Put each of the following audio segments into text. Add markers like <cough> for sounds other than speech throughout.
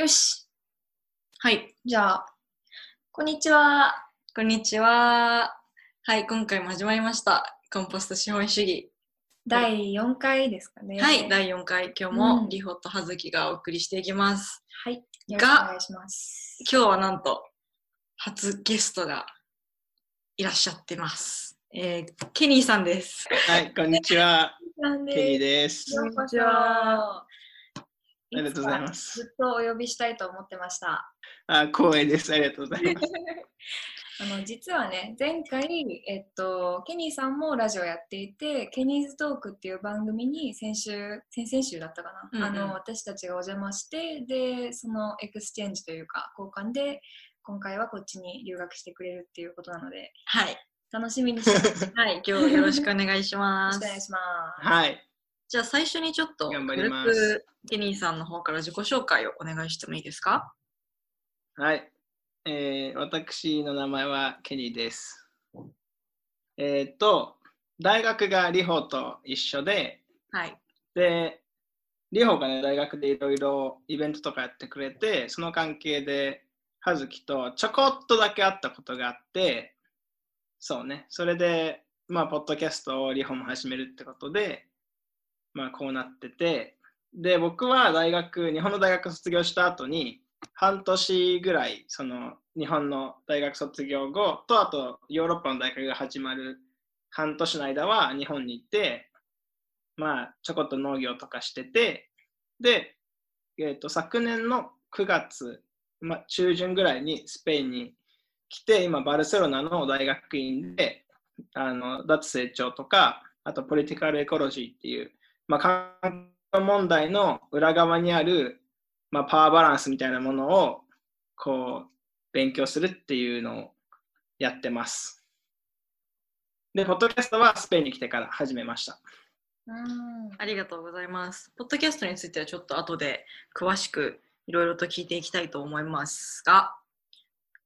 よし。はい。じゃあ、こんにちは。こんにちは。はい、今回も始まりました。コンポスト資本主義。第4回ですかね。はい、第4回、今日うんもリホと葉月がお送りしていきます。はい。よろしくお願いします。今日はなんと、初ゲストがいらっしゃってます。えー、ケニーさんです。はい、こんにちは。ケニーです。ようこそ。あありがとうございますずっとお呼びしたいと思ってました。あ、光栄です。ありがとうございます。<laughs> あの実はね前回、えっと、ケニーさんもラジオやっていてケニーズトークっていう番組に先週先々週だったかな、うんうんあの私たちがお邪魔してでその exchange というか交換で今回はこっちに留学してくれるっていうことなのではい。楽しみにしてますよはい、今日よろしくお願いしますろしくお。願いします。はい。じゃあ最初にちょっと、頑張ります軽くケニーさんの方から自己紹介をお願いしてもいいですか？はい。えー、私の名前はケニーです。えーっと、大学がリホと一緒で、はい。で、リホがね、大学でいろいろイベントとかやってくれて、その関係で、葉月とちょこっとだけ会ったことがあって、そうね、それで、まあ、ポッドキャストをリホも始めるってことで、まあ、こうなってて、で、僕は大学、日本の大学卒業した後に、半年ぐらい、その、日本の大学卒業後と、あと、ヨーロッパの大学が始まる半年の間は日本に行って、まあ、ちょこっと農業とかしてて、で、えー、と昨年の9月、まあ、中旬ぐらいにスペインに来て、今、バルセロナの大学院で、あの脱成長とか、あと、ポリティカルエコロジーっていう、まあ、環境問題の裏側にある、まあ、パワーバランスみたいなものを、こう、勉強するっていうのをやってます。で、ポッドキャストはスペインに来てから始めました。うんありがとうございます。ポッドキャストについてはちょっと後で詳しくいろいろと聞いていきたいと思いますが、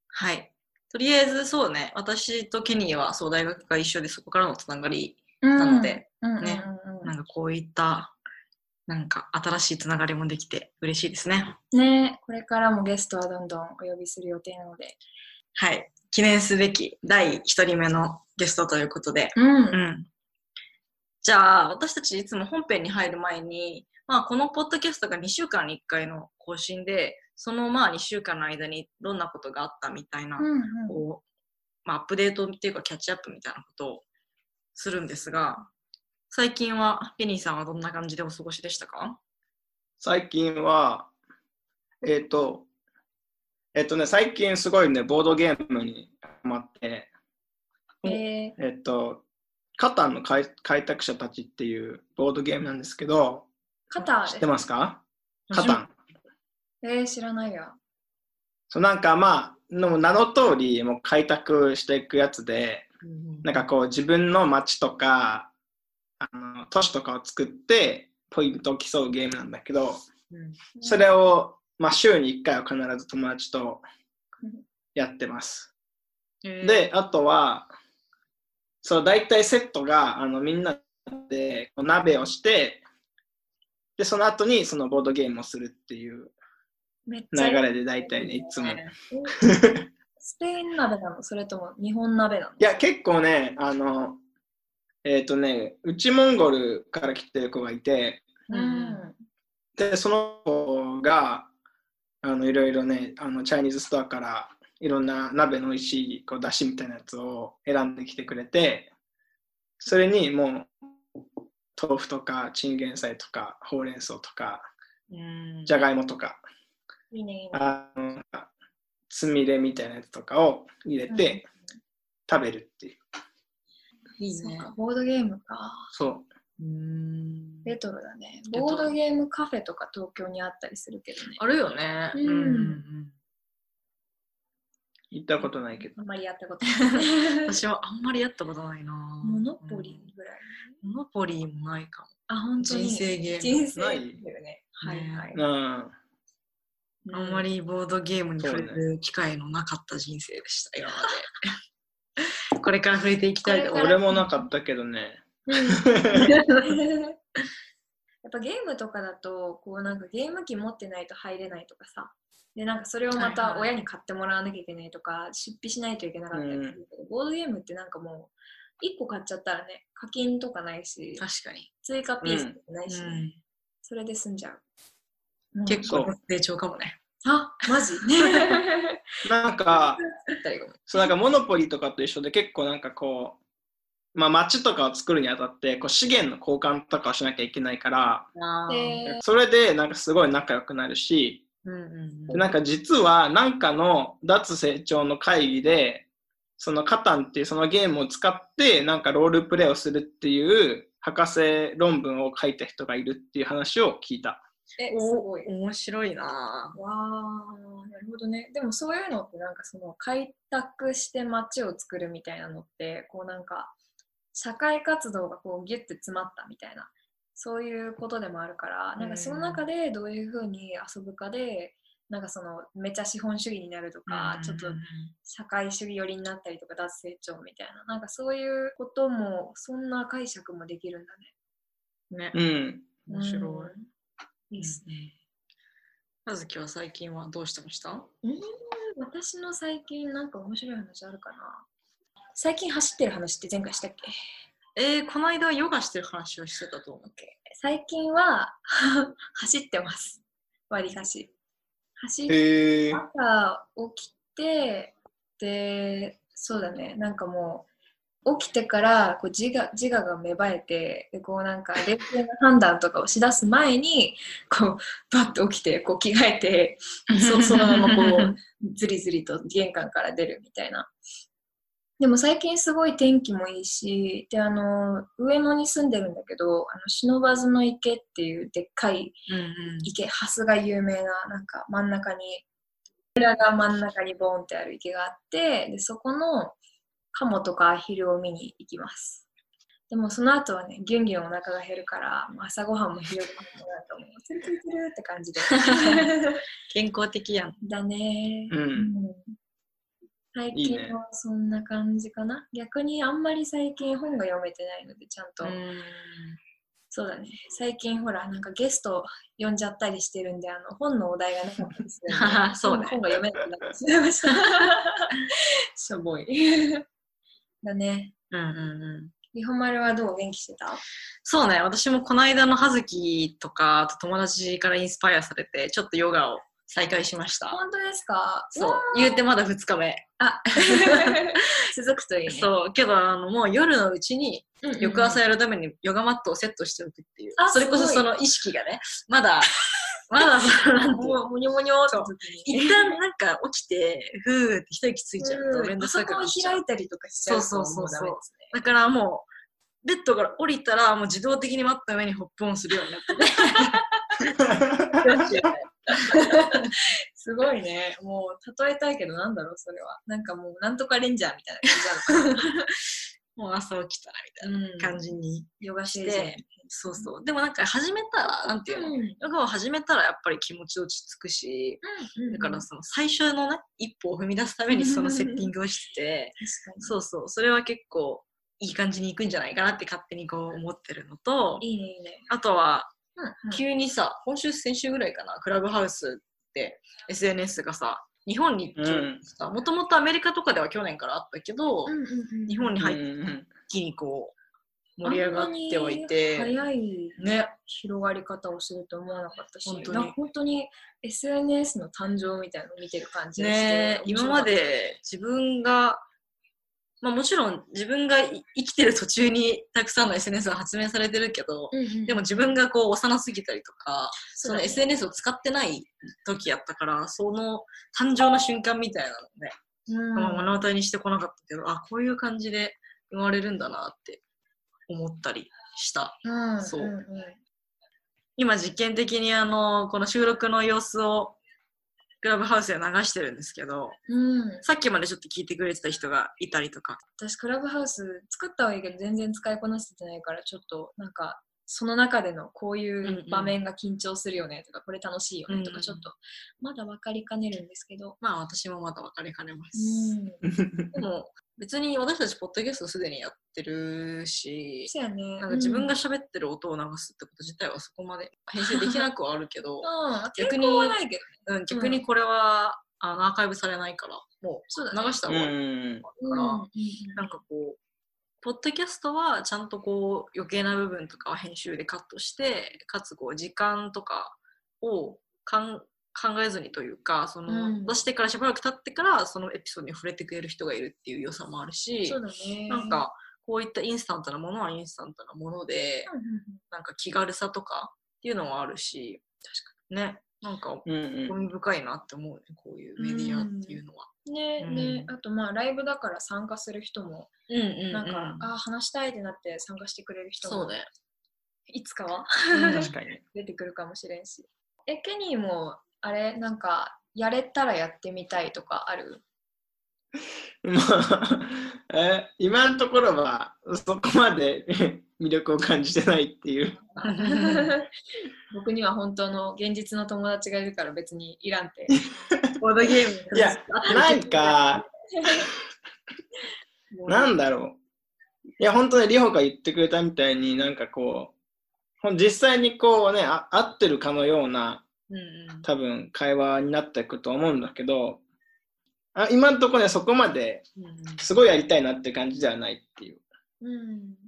はい。とりあえずそうね、私とケニーはそう大学が一緒でそこからのつながりなので、うんねなんかこういったなんか新しいつながりもできて嬉しいですね。ねこれからもゲストはどんどんお呼びする予定なので。はい。記念すべき第1人目のゲストということで、うんうん。じゃあ、私たちいつも本編に入る前に、まあ、このポッドキャストが2週間に1回の更新で、そのまあ2週間の間にどんなことがあったみたいな、うんうんこう、まあ、アップデートっていうかキャッチアップみたいなことをするんですが、最近はケニーさんはどんな感じでお過ごしでしたか？最近は、えっ、と、えっ、とね、最近すごいね、ボードゲームにハマって、えー。えっ、と、カタンの開開拓者たちっていうボードゲームなんですけど、肩知ってますか？カタン。えー、知らないよ。そうなんかまあ、の名の通り、もう開拓していくやつで、なんかこう自分の街とか、あの都市とかを作って、ポイントを競うゲームなんだけど、うん。それを、まあ、週に1回は必ず友達とやってます。えー。で、あとは、そう、大体セットが、あの、みんなで鍋をして、で、その後にそのボードゲームをするっていう流れで大体ね、いつも。<laughs> いスペイン鍋なの？それとも日本鍋なの？や、結構ね、あの、えっ、とね、内モンゴルから来てる子がいて、うん。で、その子が、あの、いろいろね、あの、チャイニーズストアから、いろんな鍋の美味しいこう出汁みたいなやつを選んできてくれて、それにもう、豆腐とか、チンゲン菜とか、ほうれん草とか、うんじゃがいもとか、いいね、いいね。あのつみれみたいなやつとかを入れて食べるっていう。いいね。ボードゲームか。そう。うんレトロだね。ボードゲームカフェとか東京にあったりするけどね。あるよね。うんうん行ったことないけど。あんまりやったことない。<laughs> 私はあんまりやったことないな。モノポリーぐらい。モノポリーもないかも。あ、本当に。人生ゲーム人生ないゲームね。はいはい。うん。あんまりボードゲームに触れる機会のなかった人生でした、今まで。<laughs> これから触れていきたいと思います。俺もなかったけどね。うん。<laughs> やっぱゲームとかだとこうなんかゲーム機持ってないと入れないとかさ。でなんかそれをまたはいはい。はい親に買ってもらわなきゃいけないとか、出費しないといけなかったりするけど、ボードゲームってなんかもう1個買っちゃったらね課金とかないし確かに。追加ピースとかないし、ね。うん。それで済んじゃう、うん。結構。成長かもね。あマジ？なんか、そうなんかモノポリとかと一緒で結構なんかこう、まあ街とかを作るにあたってこう資源の交換とかをしなきゃいけないから、それでなんかすごい仲良くなるし、うんうん。でなんか実はなんかの脱成長の会議で、そのカタンっていうそのゲームを使ってなんかロールプレイをするっていう博士論文を書いた人がいるっていう話を聞いた。えすおごい面白いなわあ、なるほどね。でもそういうのってなんかその開拓して街を作るみたいなのってこうなんか社会活動がこうギュッて詰まったみたいなそういうことでもあるからなんかその中でどういうふうに遊ぶかでなんかそのめちゃ資本主義になるとか、ちょっと社会主義寄りになったりとか脱成長みたいななんかそういうこともそんな解釈もできるんだね。ねう、ん。面白い。うんいいっすね。まずきは最近はどうしてました？うん私の最近なんか面白い話あるかな？最近走ってる話って前回したっけ？えー、この間ヨガしてる話をしてたと思う。最近は <laughs> 走ってます。わりかし。走っへえ。朝起きて、で、そうだね、なんかもう、起きてからこう自我自我が芽生えてでこうなんか <laughs> 冷静な判断とかをしだす前にこうバッと起きてこう着替えてそそのままこう <laughs> ずりずりと玄関から出るみたいな。でも最近すごい天気もいいし、で、あの、上野に住んでるんだけど、あの、忍ずの池っていうでっかいうんうん池、ハスが有名な、なんか真ん中に、寺が真ん中にボーンってある池があって、で、そこのカモとかアヒルを見に行きます。でもその後はね、ギュンギュンお腹が減るから、朝ごはんも昼ごはんもなんかもう、ツルツルツルって感じで。<laughs> 健康的やん。だね。うんうん最いいね近はそんな感じかな。逆にあんまり最近本が読めてないので、ちゃんと、そうだね。最近ほら、なんかゲスト呼んじゃったりしてるんで、あの本のお題がなかったりするんで <laughs> そうね本が読めなくなってしまいました。<laughs> しょぼい。だね。うんうんうん。リホマルはどう？元気してた？そうね、私もこの間の葉月とか、あと友達からインスパイアされて、ちょっとヨガを再開しました。本当ですか？そうわ、言うてまだ2日目。あ <laughs> 続くといいね。そう、けどあのもう夜のうちにうんうんうん翌朝やるためにヨガマットをセットしておくっていう。あそれこそすごいその意識がね、まだ、まだその、なんていうのもうもにょもにょって。一旦なんか起きて、ふーって一息ついちゃうとうんめんどくさくなっパソコンちゃう。開いたりとかしちゃうとそうそうですね。だからもう、ベッドから降りたらもう自動的にマットの上にホップオンするようになってて。すごいね。もう例えたいけどなんだろうそれは。なんかもうなんとかレンジャーみたいな感じなのかな。もう朝起きたらみたいな感じにヨガししてて。そうそう。でもなんか始めたら、なんていうの、うんヨガを始めたらやっぱり気持ち落ち着くし、だからその最初のね、一歩を踏み出すためにそのセッティングをしてて。そうそう、それは結構いい感じにいくんじゃないかなって勝手にこう思ってるのと、いいねいいね。あとはうん急にさ、今週、先週ぐらいかな、クラブハウスって SNS がさ、日本にさ、もともとアメリカとかでは去年からあったけど、日本に入っうんうん。一気にこう盛り上がってはいて、早いね、広がり方をすると思わなかったし、本当に。本当に SNS の誕生みたいなのを見てる感じがして、ね今まで自分が、まあ、もちろん自分がい生きてる途中にたくさんの SNS が発明されてるけど、面白かった、でも自分がこう幼すぎたりとか、そね。SNS を使ってない時やったから、その誕生の瞬間みたいなのね、うん。まあ目の当たりにしてこなかったけど、あ、こういう感じで生まれるんだなって思ったりした。うんそう。うんうん。今実験的にあの、この収録の様子をクラブハウスで流してるんですけど、うん、さっきまでちょっと聞いてくれてた人がいたりとか。私クラブハウス作ったはいいけど全然使いこなせてないからちょっとなんかその中でのこういんううん。場面が緊張するよねとか、これ楽しいよねとうんうん。かちょっとまだ分かりかねるんですけど、まあ私もまだ分かりかねまうす。ん、<laughs> でも別に私たちポッドキャストすでにやってるし、そうやね。なんか自分が喋ってる音を流すってこと自体はそこまで編集できなくはあるけど、<laughs> うん、逆逆ににはないけどうん、逆にこれは、あのアーカイブされないから、もそう流したう方がいいん。から、うん。なんかこう、ポッドキャストはちゃんとこう余計な部分とかは編集でカットして、かつこう時間とかをかん考えずにというか、その、うん。出してからしばらく経ってからそのエピソードに触れてくれる人がいるっていう良さもあるし、そうだね。なんかこういったインスタントなものはインスタントなもので、うんなんか気軽さとかっていうのもあるし、確かにね、なんか興味深いなって思うね、こういうメディアっていうのは。うん。ね。ね、あとまあライブだから参加する人もうんうん、なんか、あ話したいってなって参加してくれる人もそうだよ。いつかは？確かに。<laughs> 出てくるかもしれんし。えケニーもあれなんかやれたらやってみたいとかある？<laughs> まあ、え今のところはそこまで魅力を感じてないっていう。<laughs> 僕には本当の現実の友達がいるから別にいらんって <laughs> ボードゲームいや、なんか、<laughs> なんだろう。いや、本当にリホが言ってくれたみたいになんかこう、実際にこうね、あ合ってるかのようなうんうん多分会話になっていくと思うんだけど、あ今のところね、そこまですごいやりたいなって感じではないっていう。うん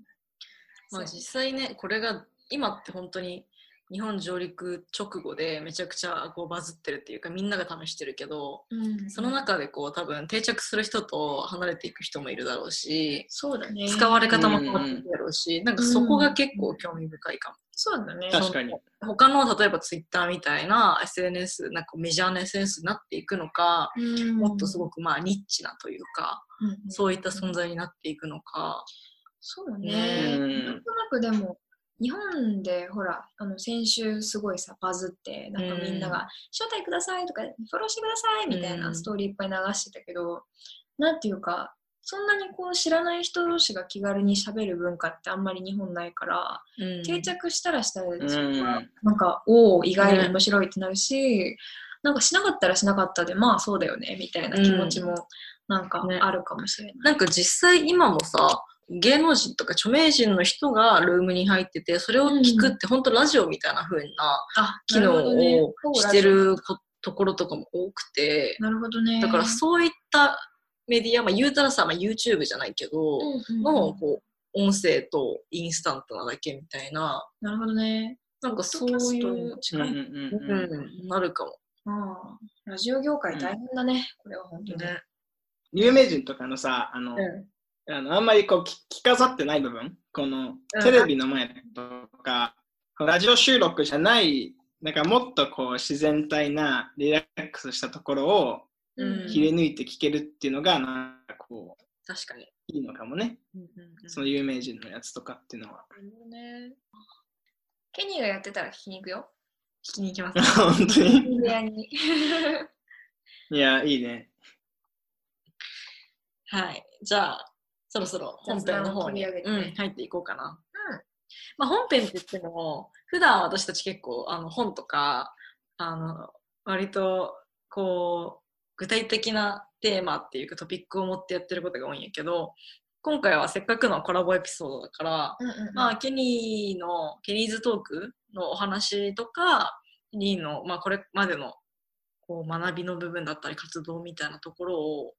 まあ実際ね、これが今って本当に日本上陸直後でめちゃくちゃこうバズってるっていうかみんなが試してるけど、うんその中でこう多分定着する人と離れていく人もいるだろうし、そうだね使われ方も変わっていくだろうし、なんかそこが結構興味深いかも。そうだね確かに。他の例えばツイッターみたいな SNS、なんかメジャーな SNS になっていくのか、もっとすごく、くまあニッチなというか、うんうんそういった存在になっていくのか。そうだね。ね。うん。なんとなくでも、日本でほら、あの先週すごいさ、バズって、なんかみんなが、招待くださいとか、フォローしてくださいみたいなストーリーいっぱい流してたけど、なんていうか、そんなにこう知らない人同士が気軽に喋る文化ってあんまり日本ないから、うん。定着したらしたらでそこうんはなんか、おお、意外に面白いってなるし、なんかしなかったらしなかったで、まあそうだよね、みたいな気持ちもなんかね。あるかもしれない。なんか実際今もさ、芸能人とか著名人の人がルームに入ってて、それを聞くって本当ラジオみたいな風なあ機能をしてることころとかも多くて、なるほどね。だからそういったメディア、まあ、言うたらさ、まあ、YouTube じゃないけど、うんうんうんのこう音声とインスタントなだけみたいな、なるほどね。なんかそういうも、近い。うんうんうんうんうん、なるかも。ああラジオ業界大変だね、これは本当に。ね。有名人とかのさ、あの、うあのあんまりこう聞着飾ってない部分、このテレビの前とか、ラジオ収録じゃない、なんかもっとこう自然体なリラックスしたところをうん切り抜いて聞けるっていうのが、なんかこう、確かに。いいのかもね。うんうんうんその有名人のやつとかっていうのは。ね。ケニーがやってたら聞きに行くよ。聞きに行きます。<laughs> 本当に？部屋に。いや、いいね。<laughs> はい。じゃあ、そろそろ本編の方に、ね。うん、入っていこうかな。うん。まあ、本編って言っても、普段私たち結構あの本とか、あの割とこう具体的なテーマっていうかトピックを持ってやってることが多いんやけど、今回はせっかくのコラボエピソードだから、うんうんうん。まあ、ケニーの、ケニーズトークのお話とか、ケニーの、まあ、これまでのこう学びの部分だったり活動みたいなところを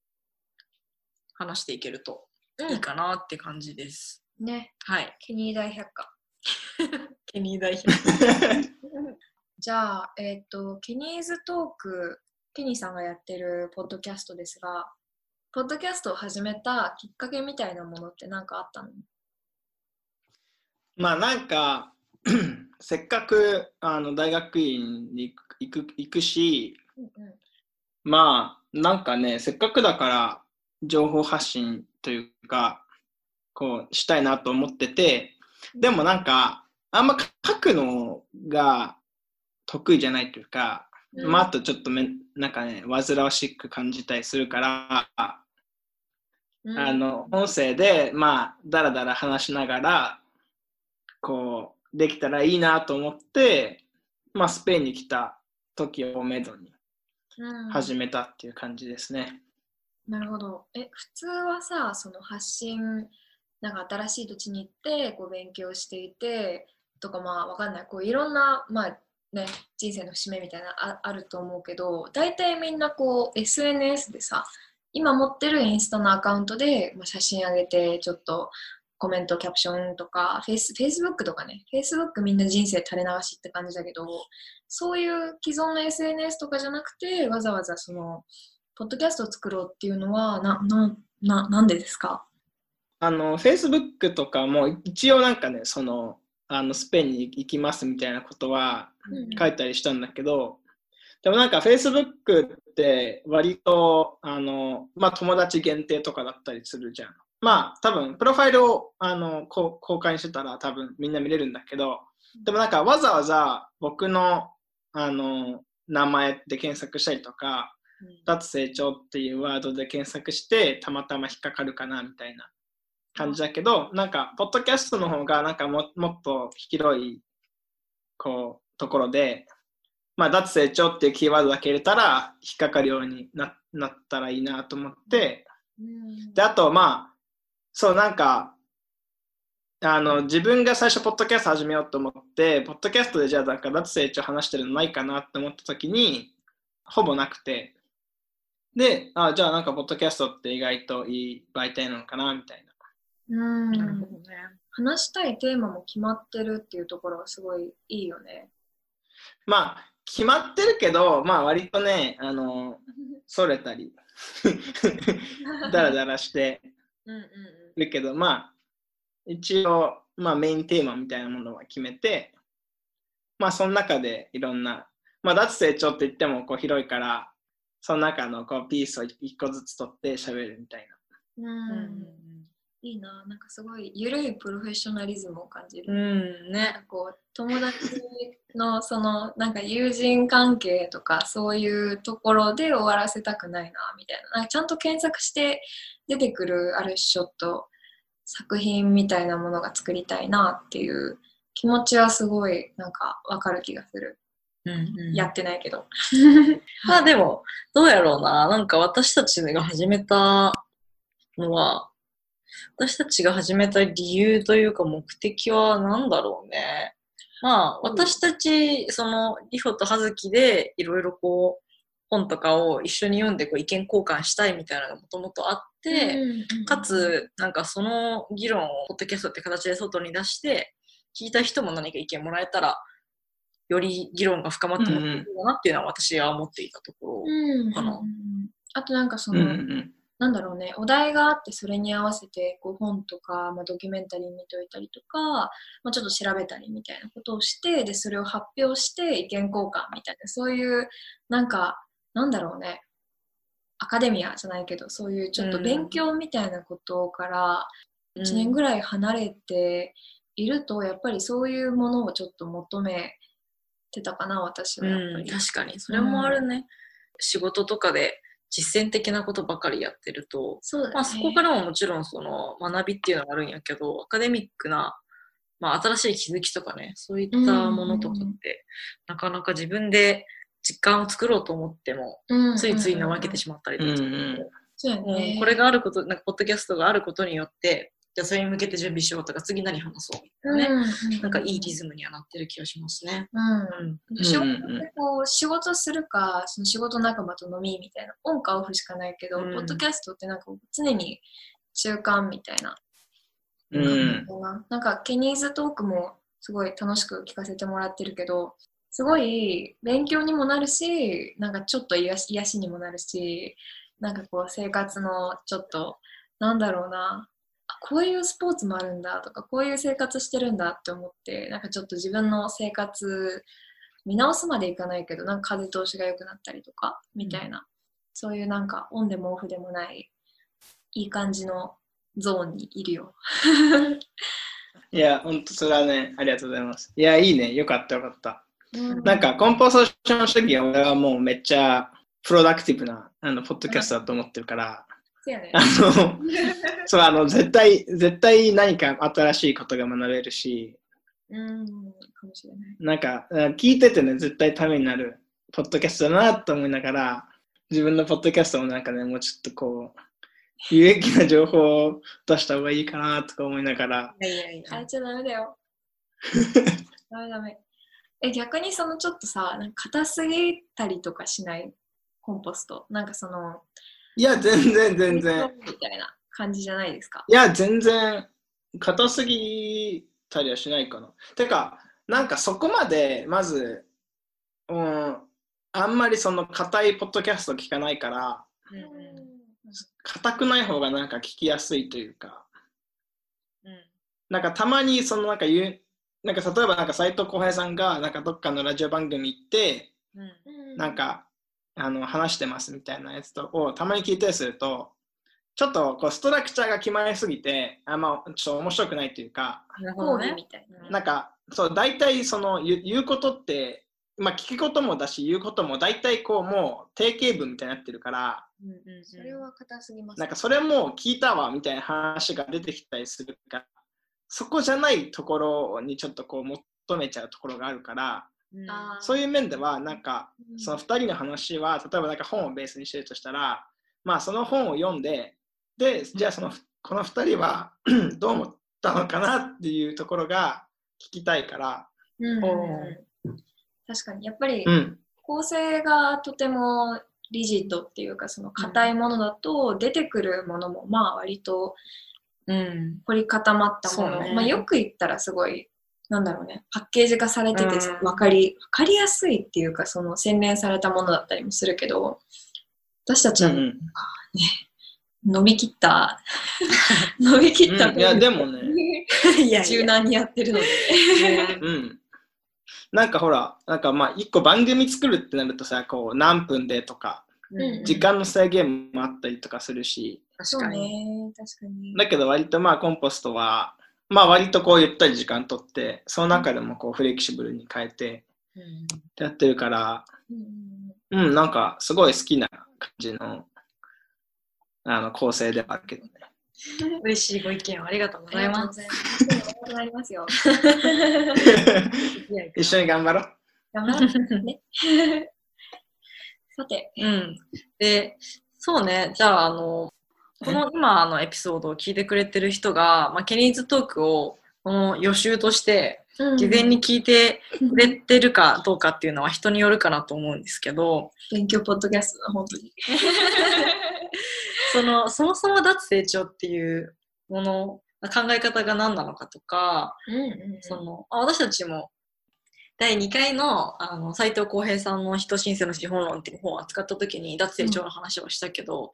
話していけるといいかなって感じです。ね、はい。ケニー大百科。<laughs> ケニー代表。<laughs> じゃあ、えっ、と、ケニーズトーク、ケニーさんがやってるポッドキャストですが、ポッドキャストを始めたきっかけみたいなものって何かあったの？まあなんか、<clears throat> せっかくあの大学院に行く行く行くし、うんうんまあなんかね、せっかくだから情報発信というか、こうしたいなと思ってて、でもなんか、あんま書くのが得意じゃないというか、うん。まああとちょっとめなんかね、煩わしく感じたりするから、うん。あの音声でまあだらだら話しながらこできたらいいなと思って、まあ、スペインに来た時をめどにうん。始めたっていう感じですね。なるほど。え、普通はさ、その発信、なんか新しい土地に行って、こう勉強していて、とかまあわかんない、こういろんな、まあね、人生の節目みたいなああると思うけど、大体みんなこう SNS でさ、今持ってるインスタのアカウントで、まあ、写真上げて、ちょっとコメント、キャプションとか、フェイス、フェイスブックとかね、フェイスブックみんな人生垂れ流しって感じだけど、そういう既存の SNS とかじゃなくて、わざわざその、ポッドキャストを作ろうっていうのは、な、な、な、なんでですか？あの、Facebook とかも一応なんかね、その、あのスペインに行きますみたいなことは書いたりしたんだけど、でもなんか Facebook って割とあの、まあ、友達限定とかだったりするじゃん。まあ多分プロファイルをあのこう公開してたら多分みんな見れるんだけど、でもなんかわざわざ僕のあの名前で検索したりとか、脱成長っていうワードで検索してたまたま引っかかるかなみたいな感じだけど、なんかポッドキャストの方がなんかももっと広いこうところで、まあ、脱成長っていうキーワードだけ入れたら引っかかるようにななったらいいなと思って、うん。で、あと、まあ、そう、なんか、あの、自分が最初、ポッドキャスト始めようと思って、ポッドキャストでじゃあ、なんか、脱成長話してるのないかなって思った時に、ほぼなくて、で、あ、じゃあ、なんか、ポッドキャストって意外といい媒体なのかな、みたいな。うんなるほどね。話したいテーマも決まってるっていうところはすごいいいよね。まあ、決まってるけど、まあ、割とね、あの、それたり、だらだらしてうんうんるけど、まあ、一応、まあ、メインテーマみたいなものは決めて、まあ、その中でいろんな、まあ、脱成長って言ってもこう広いから、その中のこうピースを一個ずつ取って喋るみたいうん。ううんいいな、なんかすごい緩いプロフェッショナリズムを感じる。うん、ね。かこう友達のそのなんか友人関係とかそういうところで終わらせたくないなみたいななちゃんと検索して出てくるある種ちょっと作品みたいなものが作りたいなっていう気持ちはすごいなんかわかる気がする、やってないけど <laughs> まあでも、どうやろうな。なんか私たちが始めたのは、私たちが始めた理由というか目的は何だろうね。まあ、うん私たち、その、リホとハズキでいろいろこう、本とかを一緒に読んでこう意見交換したいみたいなのがもともとあって、かつ、なんかその議論をポッドキャストって形で外に出して、聞いた人も何か意見もらえたら、より議論が深まってもらえるかなっていうのは私は思っていたところ。うんかなうんあとなんかそな。の、うんうん。なんだろうね、お題があってそれに合わせてこう本とか、まあ、ドキュメンタリー見といたりとか、まあ、ちょっと調べたりみたいなことをしてでそれを発表して意見交換みたいなそういうなんかなんだろうね。アカデミアじゃないけどそういうちょっと勉強みたいなことから1年ぐらい離れていると、やっぱりそういうものをちょっと求めてたかな私はやっぱうん、り。確かに。それもあるね。仕事とかで実践的なことばかりやってると、そねまあそこからももちろんその学びっていうのがあるんやけど、アカデミックな、まあ新しい気づきとかね、そういったものとかって、うんうんうんなかなか自分で実感を作ろうと思っても、うんついつい怠けてしまったりとかするうんうんうんこれがあること、なんかポッドキャストがあることによって、じゃあそれに向けて準備しようとか、次何話そうみたいなね。うんなんかいいリズムにはなってる気がしますね。うんうん。仕事仕事するかその仕事仲間と飲みみたいなオンかオフしかないけど、うんポッドキャストってなんか常に中間みたいな、うんなんかケニーズトークもすごい楽しく聞かせてもらってるけどすごい勉強にもなるしなんかちょっと癒し癒しにもなるしなんかこう生活のちょっとなんだろうなあこういうスポーツもあるんだとかこういう生活してるんだって思ってなんかちょっと自分の生活見直すまでいかないけどなんか風通しが良くなったりとかみたいな、そういうなんかオンでもオフでもないいい感じのゾーンにいるよ。<laughs> いや、本当それはね、ありがとうございます。いや、いいね。よかったよかった。うんなんか、コンポーション主義は俺はもうめっちゃプロダクティブなあのポッドキャストだと思ってるから、ねあの、そう、あの、絶対、絶対何か新しいことが学べるし、うん、かもしれない。なんか、うん聞いててね、絶対ためになるポッドキャストだなと思いながら、自分のポッドキャストもなんかね、もうちょっとこう、有益な情報を出した方がいいかなとか思いながら、いやいやい変えちゃダメだよ。<laughs> ダメダメ。え、逆にそのちょっとさ、なんか硬すぎたりとかしない？コンポスト。なんかその、いや、全然全然。みたいな感じじゃないですか？いや、全然、硬すぎたりはしないかな。てか、なんかそこまで、まず、うん、あんまりその硬いポッドキャスト聞かないから、うんうん硬くない方がなんか聞きやすいというか、うんなんかたまにそのなんか言う、なんか例えばなんか斉藤浩平さんがなんかどっかのラジオ番組行って、うんなん、かあの話してますみたいなやつとをたまに聞いたりすると、ちょっとこうストラクチャーが決まりすぎて、あんまちょっと面白くないというか、なるほどねみ。たいな。なんかそう大体その言う言うことって、まあ聞くこともだし言うことも大体こうもう定型文みたいになってるから、うんうんうんそれは硬すぎます。なんかそれも聞いたわみたいな話が出てきたりするから、そこじゃないところにちょっとこう求めちゃうところがあるから、そういう面ではなんかうん。その2人の話は例えばなんか本をベースにしてるとしたら、まあその本を読んで、で、じゃあそのこの2人は <clears throat> どう思ったのかなっていうところが聞きたいから、うん。お確かに、やっぱりうん、構成がとてもリジットっていうか、その硬いものだと出てくるものも、まあ割とうん。凝り固まったもの、ね。まあ、よく言ったらすごいなんだろうね。パッケージ化されててうん。分かり分かりやすいっていうかその洗練されたものだったりもするけど私たちは、うん伸びきった伸びきった、<laughs> うんいやでもね、<laughs> いや柔軟にやってるので、うん。なんかほら、なんかまあ一個番組作るってなるとさ、こう何分でとか、うん時間の制限もあったりとかするし、確かに。ね確かにだけど割とまあコンポストは、まあ割とこうゆったり時間取って、その中でもこうフレキシブルに変えてうんやってるから、うんうん、なんかすごい好きな感じのあの構成ではあるけどね。<laughs> 嬉しいご意見をありがとうございます。ありがとうございます。よ。<laughs> 一緒に頑張ろう。頑張ってね。<laughs> さて、うん。で、そうね、じゃあ、あの、この今のエピソードを聞いてくれてる人が、まあ、ケニーズトークをこの予習として事前に聞いてくれてるかどうかっていうのは人によるかなと思うんですけど、勉強ポッドキャストだ、本当に。<laughs> その、そもそも脱成長っていうもの、考え方が何なのかとか、そのあ私たちも第2回のあの斉藤浩平さんの「人申請の資本論」っていう本を扱った時に脱成長の話をしたけど、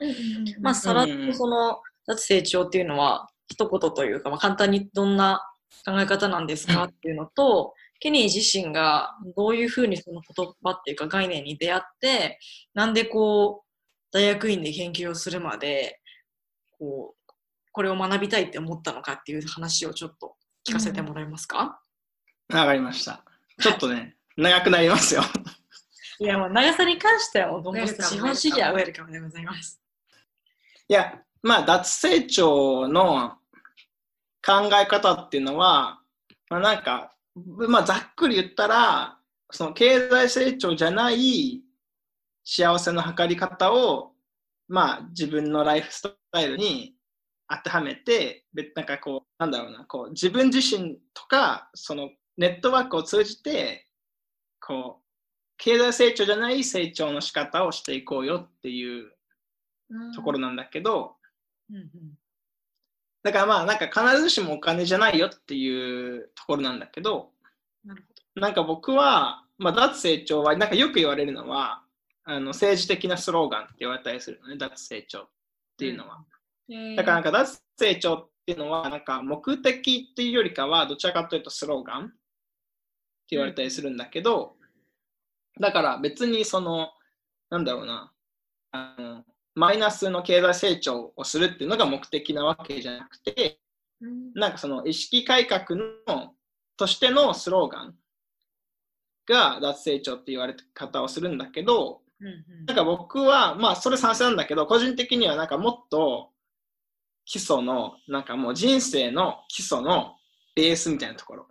まあさらっとその脱成長っていうのは一言というか、まあ、簡単にどんな考え方なんですかっていうのと、ケニー自身がどういうふうにその言葉っていうか概念に出会ってなんでこう大学院で研究をするまでこうこれを学びたいって思ったのかっていう話をちょっと聞かせてもらえますか、わかりました。ちょっとね、長くなりますよ。いや、もう長さに関してはもう、どんどんウェルカム資本主義はウェルカムでございます。いや、まあ、脱成長の考え方っていうのは、まあ、なんか、まあ、ざっくり言ったら、その経済成長じゃない幸せの測り方を、まあ、自分のライフスタイルに当てはめて、別なんかこう、なんだろうな、こう、自分自身とか、そのネットワークを通じて、こう、経済成長じゃない成長の仕方をしていこうよっていうところなんだけど、うんうんだからまあなんか必ずしもお金じゃないよっていうところなんだけど、なるなんか僕は、まあ、脱成長はなんかよく言われるのはあの政治的なスローガンって言われたりするのね、脱成長っていうのは。だからなんか脱成長っていうのはなんか目的っていうよりかはどちらかというとスローガン言われたりするんだけど、だから別にそのなんだろうなあのマイナスの経済成長をするっていうのが目的なわけじゃなくてなんかその意識改革のとしてのスローガンが脱成長って言われ方をするんだけど、うんうんなんか僕は、まあそれ賛成なんだけど、個人的にはなんかもっと基礎の、なんかもう人生の基礎のベースみたいなところ。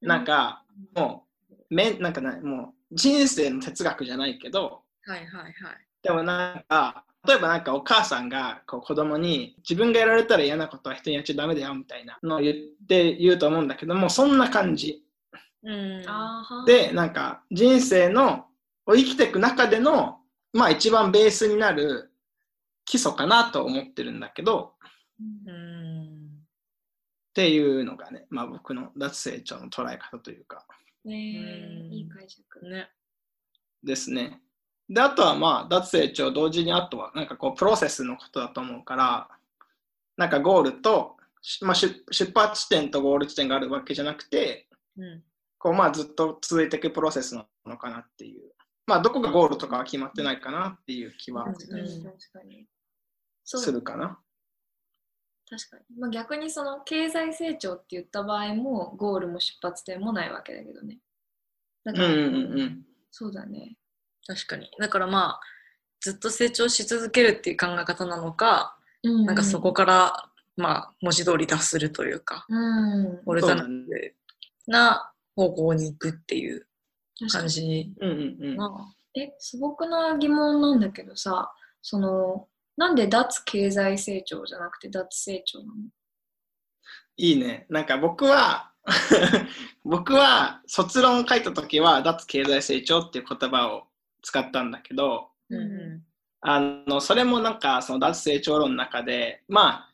なんか、もう、めんなんかな、もう、人生の哲学じゃないけど、はいはいはい。でもなんか、例えばなんかお母さんがこう子供に自分がやられたら嫌なことは人にやっちゃダメだよみたいなのを言って言うと思うんだけども、そんな感じ。うん。で、なんか人生のを生きていく中での、まあ一番ベースになる基礎かなと思ってるんだけど、うん。っていうのがね、まあ僕の脱成長の捉え方というかねいい解釈。ね。ですね。で、あとはまあ脱成長同時にあとはなんかこうプロセスのことだと思うから、なんかゴールと、しまあ、出出発地点とゴール地点があるわけじゃなくて、うん。こうまあずっと続いていくプロセスなのかなっていう。まあどこがゴールとかは決まってないかなっていう気は確かに確かに。そうするかな。確かに。まあ、逆にその経済成長って言った場合もゴールも出発点もないわけだけどね。だから、うんうんうん。そうだね。確かに。だからまあ、ずっと成長し続けるっていう考え方なのか、うんなんかそこから、まあ、文字通り脱するというか、うん。オルタナな方向に行くっていう感じうんうんうん。な。え、素朴な疑問なんだけどさ、その、なんで脱経済成長じゃなくて脱成長なの？いいね。なんか僕は、<laughs> 僕は卒論を書いたときは脱経済成長っていう言葉を使ったんだけど、うんうあの、それもなんかその脱成長論の中で、ま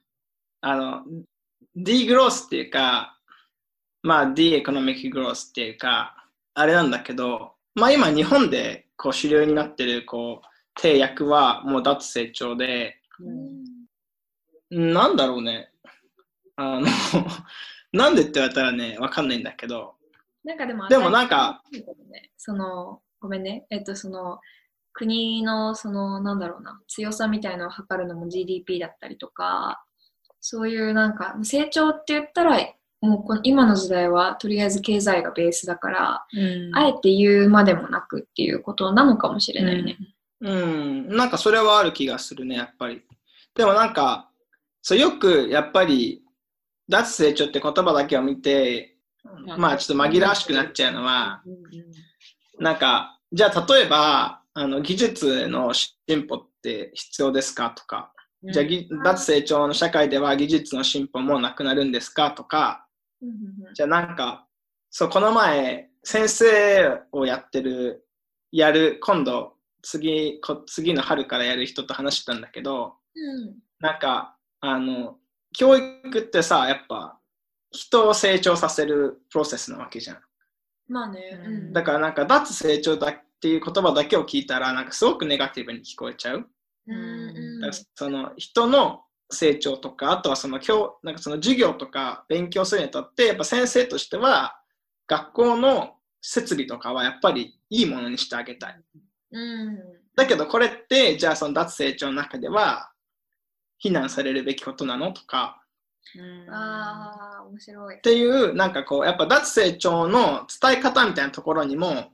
あ、あの、D グロースっていうか、まあ D エコノミックグロースっていうか、あれなんだけど、まあ今日本でこう主流になってるこう、定訳はもう脱成長で、ん。なんだろうね。あの、<laughs> なんでって言われたらね、わかんないんだけど、なんかでも、でもなんか、その、ごめんね、えっと、その、国の、その、なんだろうな、強さみたいのを測るのも GDP だったりとか、そういうなんか、成長って言ったら、もうこの今の時代はとりあえず経済がベースだから、うんあえて言うまでもなくっていうことなのかもしれないね。うん、なんかそれはある気がするね、やっぱり。でもなんか、そうよくやっぱり、脱成長って言葉だけを見て、まあちょっと紛らわしくなっちゃうのは、うんうんなんか、じゃあ例えば、あの技術の進歩って必要ですかとか、うん。じゃあぎ脱成長の社会では技術の進歩もなくなるんですかとか、うんうんうん。じゃあなんか、そう、この前、先生をやってる、やる、今度、次、こ次の春からやる人と話してたんだけど、うんなんか、あの、教育ってさ、やっぱ、人を成長させるプロセスなわけじゃん。まあね、うんだからなんか、脱成長だっていう言葉だけを聞いたら、なんかすごくネガティブに聞こえちゃう。うんうんだからその人の成長とか、あとはその教なんかその授業とか勉強するにあたって、やっぱ先生としては、学校の設備とかはやっぱりいいものにしてあげたい。うん。だけどこれって、じゃあその脱成長の中では、非難されるべきことなのとか、うん。ああ、面白い。っ。ていう、なんかこう、やっぱ脱成長の伝え方みたいなところにも、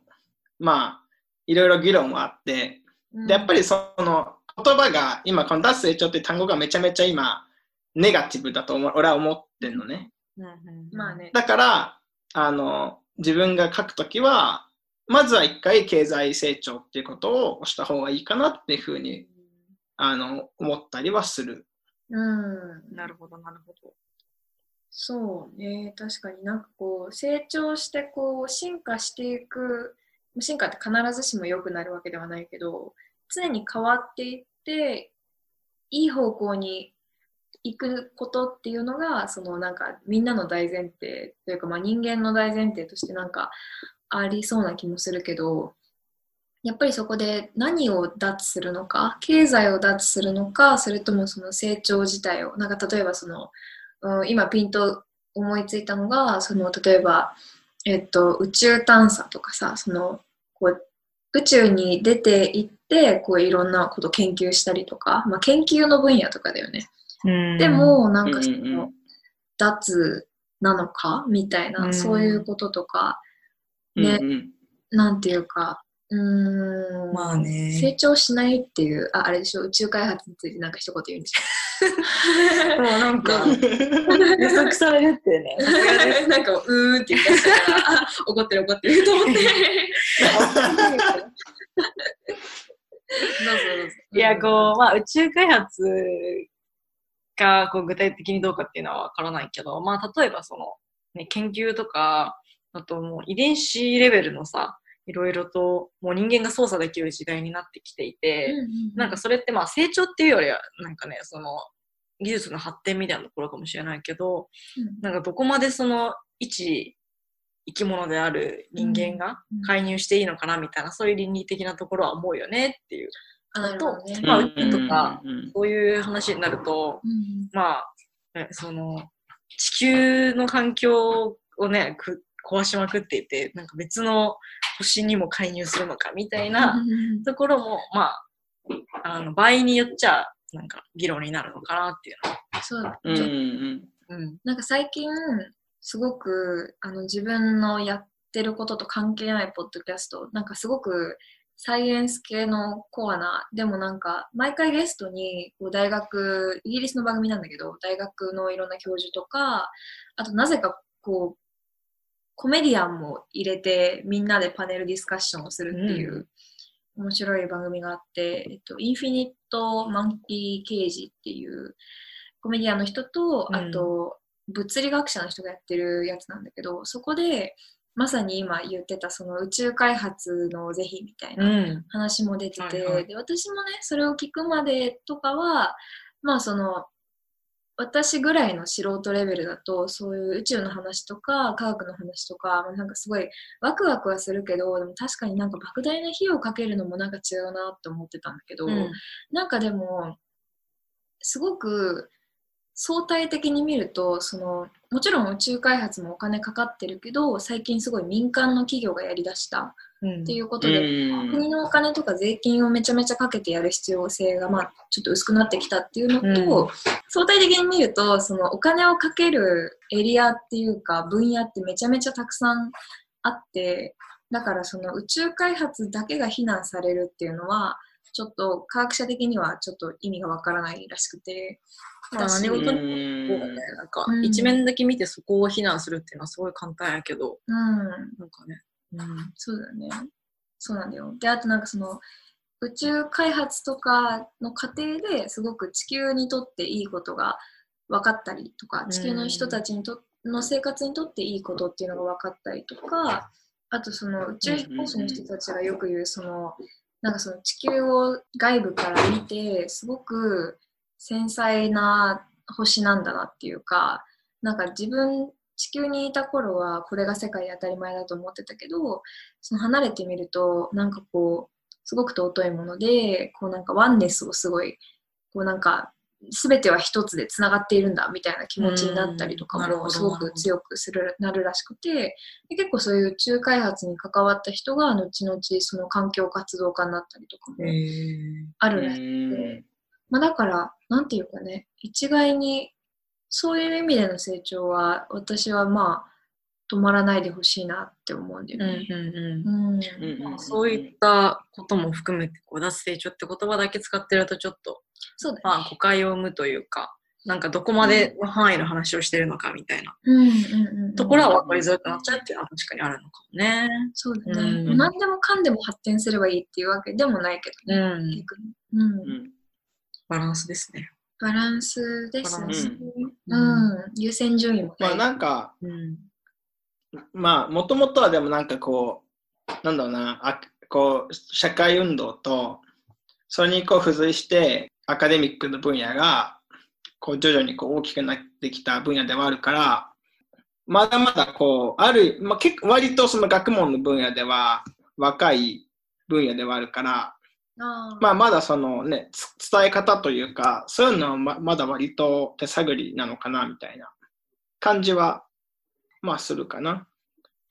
まあ、いろいろ議論はあって、でやっぱりその言葉が今この脱成長っていう単語がめちゃめちゃ今ネガティブだと思う俺は思ってんのね。うん。うん。まあね。だからあの自分が書くときはまずは一回経済成長っていうことをした方がいいかなっていうふうにあの思ったりはするうん。なるほど、なるほど。そうね、確かになんかこう、成長してこう、進化していく、進化って必ずしも良くなるわけではないけど、常に変わっていって、いい方向に行くことっていうのが、そのなんかみんなの大前提というか、まあ人間の大前提としてなんかありそうな気もするけど、やっぱりそこで何を脱するのか、経済を脱するのか、それともその成長自体を、なんか例えばその、うん、今ピンと思いついたのがその例えば、えっと、宇宙探査とかさそのこう宇宙に出て行ってこういろんなこと研究したりとか、まあ、研究の分野とかだよね。で、もなんかその脱なのかみたいな、うん。そういうこととかねうんうん。なんていうかうーん。まあね。成長しないっていうああれでしょ宇宙開発についてなんか一言言うんでしょもうなんか、予測されるってね。<laughs> なんか、うーんって言ってたから、あ怒ってる怒ってると思って。<laughs> いや、こう、まあ、宇宙開発がこう具体的にどうかっていうのはわからないけど、まあ、例えばその、ね、研究とか、あともう遺伝子レベルのさ、いろいろともう人間が操作できる時代になってきていて、なんかそれってまあ成長っていうよりは、なんかね、その技術の発展みたいなところかもしれないけど、うん。なんかどこまでその一生き物である人間が介入していいのかなみたいな、そういう倫理的なところは思うよねっていう。あなるほどね。まあ宇宙とかうんそういう話になると、うん。まあ、ねその地球の環境をね、く壊しまくっていて、なんか別の星にも介入するのかみたいなところも、まあ、あの場合によっちゃ、なんか議論になるのかなっていうのは。そうだ、うんうんうん。なんか最近すごくあの自分のやってることと関係ないポッドキャストなんかすごくサイエンス系のコアなでもなんか毎回ゲストにこう大学イギリスの番組なんだけど大学のいろんな教授とかあとなぜかこうコメディアンも入れてみんなでパネルディスカッションをするっていう、面白い番組があって、えっと、インフィニット・マンキー・ケージっていうコメディアンの人と、うん。あと物理学者の人がやってるやつなんだけどそこでまさに今言ってたその宇宙開発の是非みたいなうん。話も出てて、はいはい。で私もねそれを聞くまでとかはまあその私ぐらいの素人レベルだとそういう宇宙の話とか科学の話とか、まあ、なんかすごいワクワクはするけどでも確かになんか莫大な費用をかけるのもなんか違うなって思ってたんだけど、うん。なんかでもすごく相対的に見るとそのもちろん宇宙開発もお金かかってるけど最近すごい民間の企業がやりだしたうん。っていうことうで、ん。国のお金とか税金をめちゃめちゃかけてやる必要性が、まあ、ちょっと薄くなってきたっていうのと、うん。相対的に見るとそのお金をかけるエリアっていうか分野ってめちゃめちゃたくさんあってだからその宇宙開発だけが非難されるっていうのはちょっと科学者的にはちょっと意味がわからないらしくて。何事にうんそうだね。なんかうん一面だけ見てそこを非難するっていうのはすごい簡単やけど、うんなんかね。うん。そうだね。そうなんだよ。で、あとなんかその宇宙開発とかの過程ですごく地球にとっていいことが分かったりとか、地球の人たちにとの生活にとっていいことっていうのが分かったりとか、あとその宇宙飛行士の人たちがよく言うそのなんかその地球を外部から見てすごく繊細な星なんだなっていうかなんか自分地球にいた頃はこれが世界で当たり前だと思ってたけどその離れてみるとなんかこうすごく尊いものでこうなんかワンネスをすごいこうなんか全ては一つでつながっているんだみたいな気持ちになったりとかもすごく強くするなるらしくてで結構そういう宇宙開発に関わった人が後々その環境活動家になったりとかもあるらしくて、まあ、だからなんていうかね一概にそういう意味での成長は私はまあ止まらないでほしいなって思うんだようんね。そういったことも含めて、こう、脱成長って言葉だけ使ってるとちょっと、そうだね。まあ、誤解を生むというか、なんかどこまでの範囲の話をしてるのかみたいなうんうんうんうん、ところは分かりづらくなっちゃうっていうのは確かにあるのかもね。そうだね、うん何でもかんでも発展すればいいっていうわけでもないけどね、うん。うんうんバランスですね。バランスですねバランス。うん、優先順位もまあね。なんか、うん。まあもともとはでもなんかこう、なんだろうな、あこう社会運動と、それにこう付随してアカデミックの分野がこう徐々にこう大きくなってきた分野ではあるから、まだまだこう、ある、まあ、結構割とその学問の分野では若い分野ではあるから、まあ、まだそのね、つ伝え方というか、そういうのはままだ割と手探りなのかなみたいな感じは、まあするかな。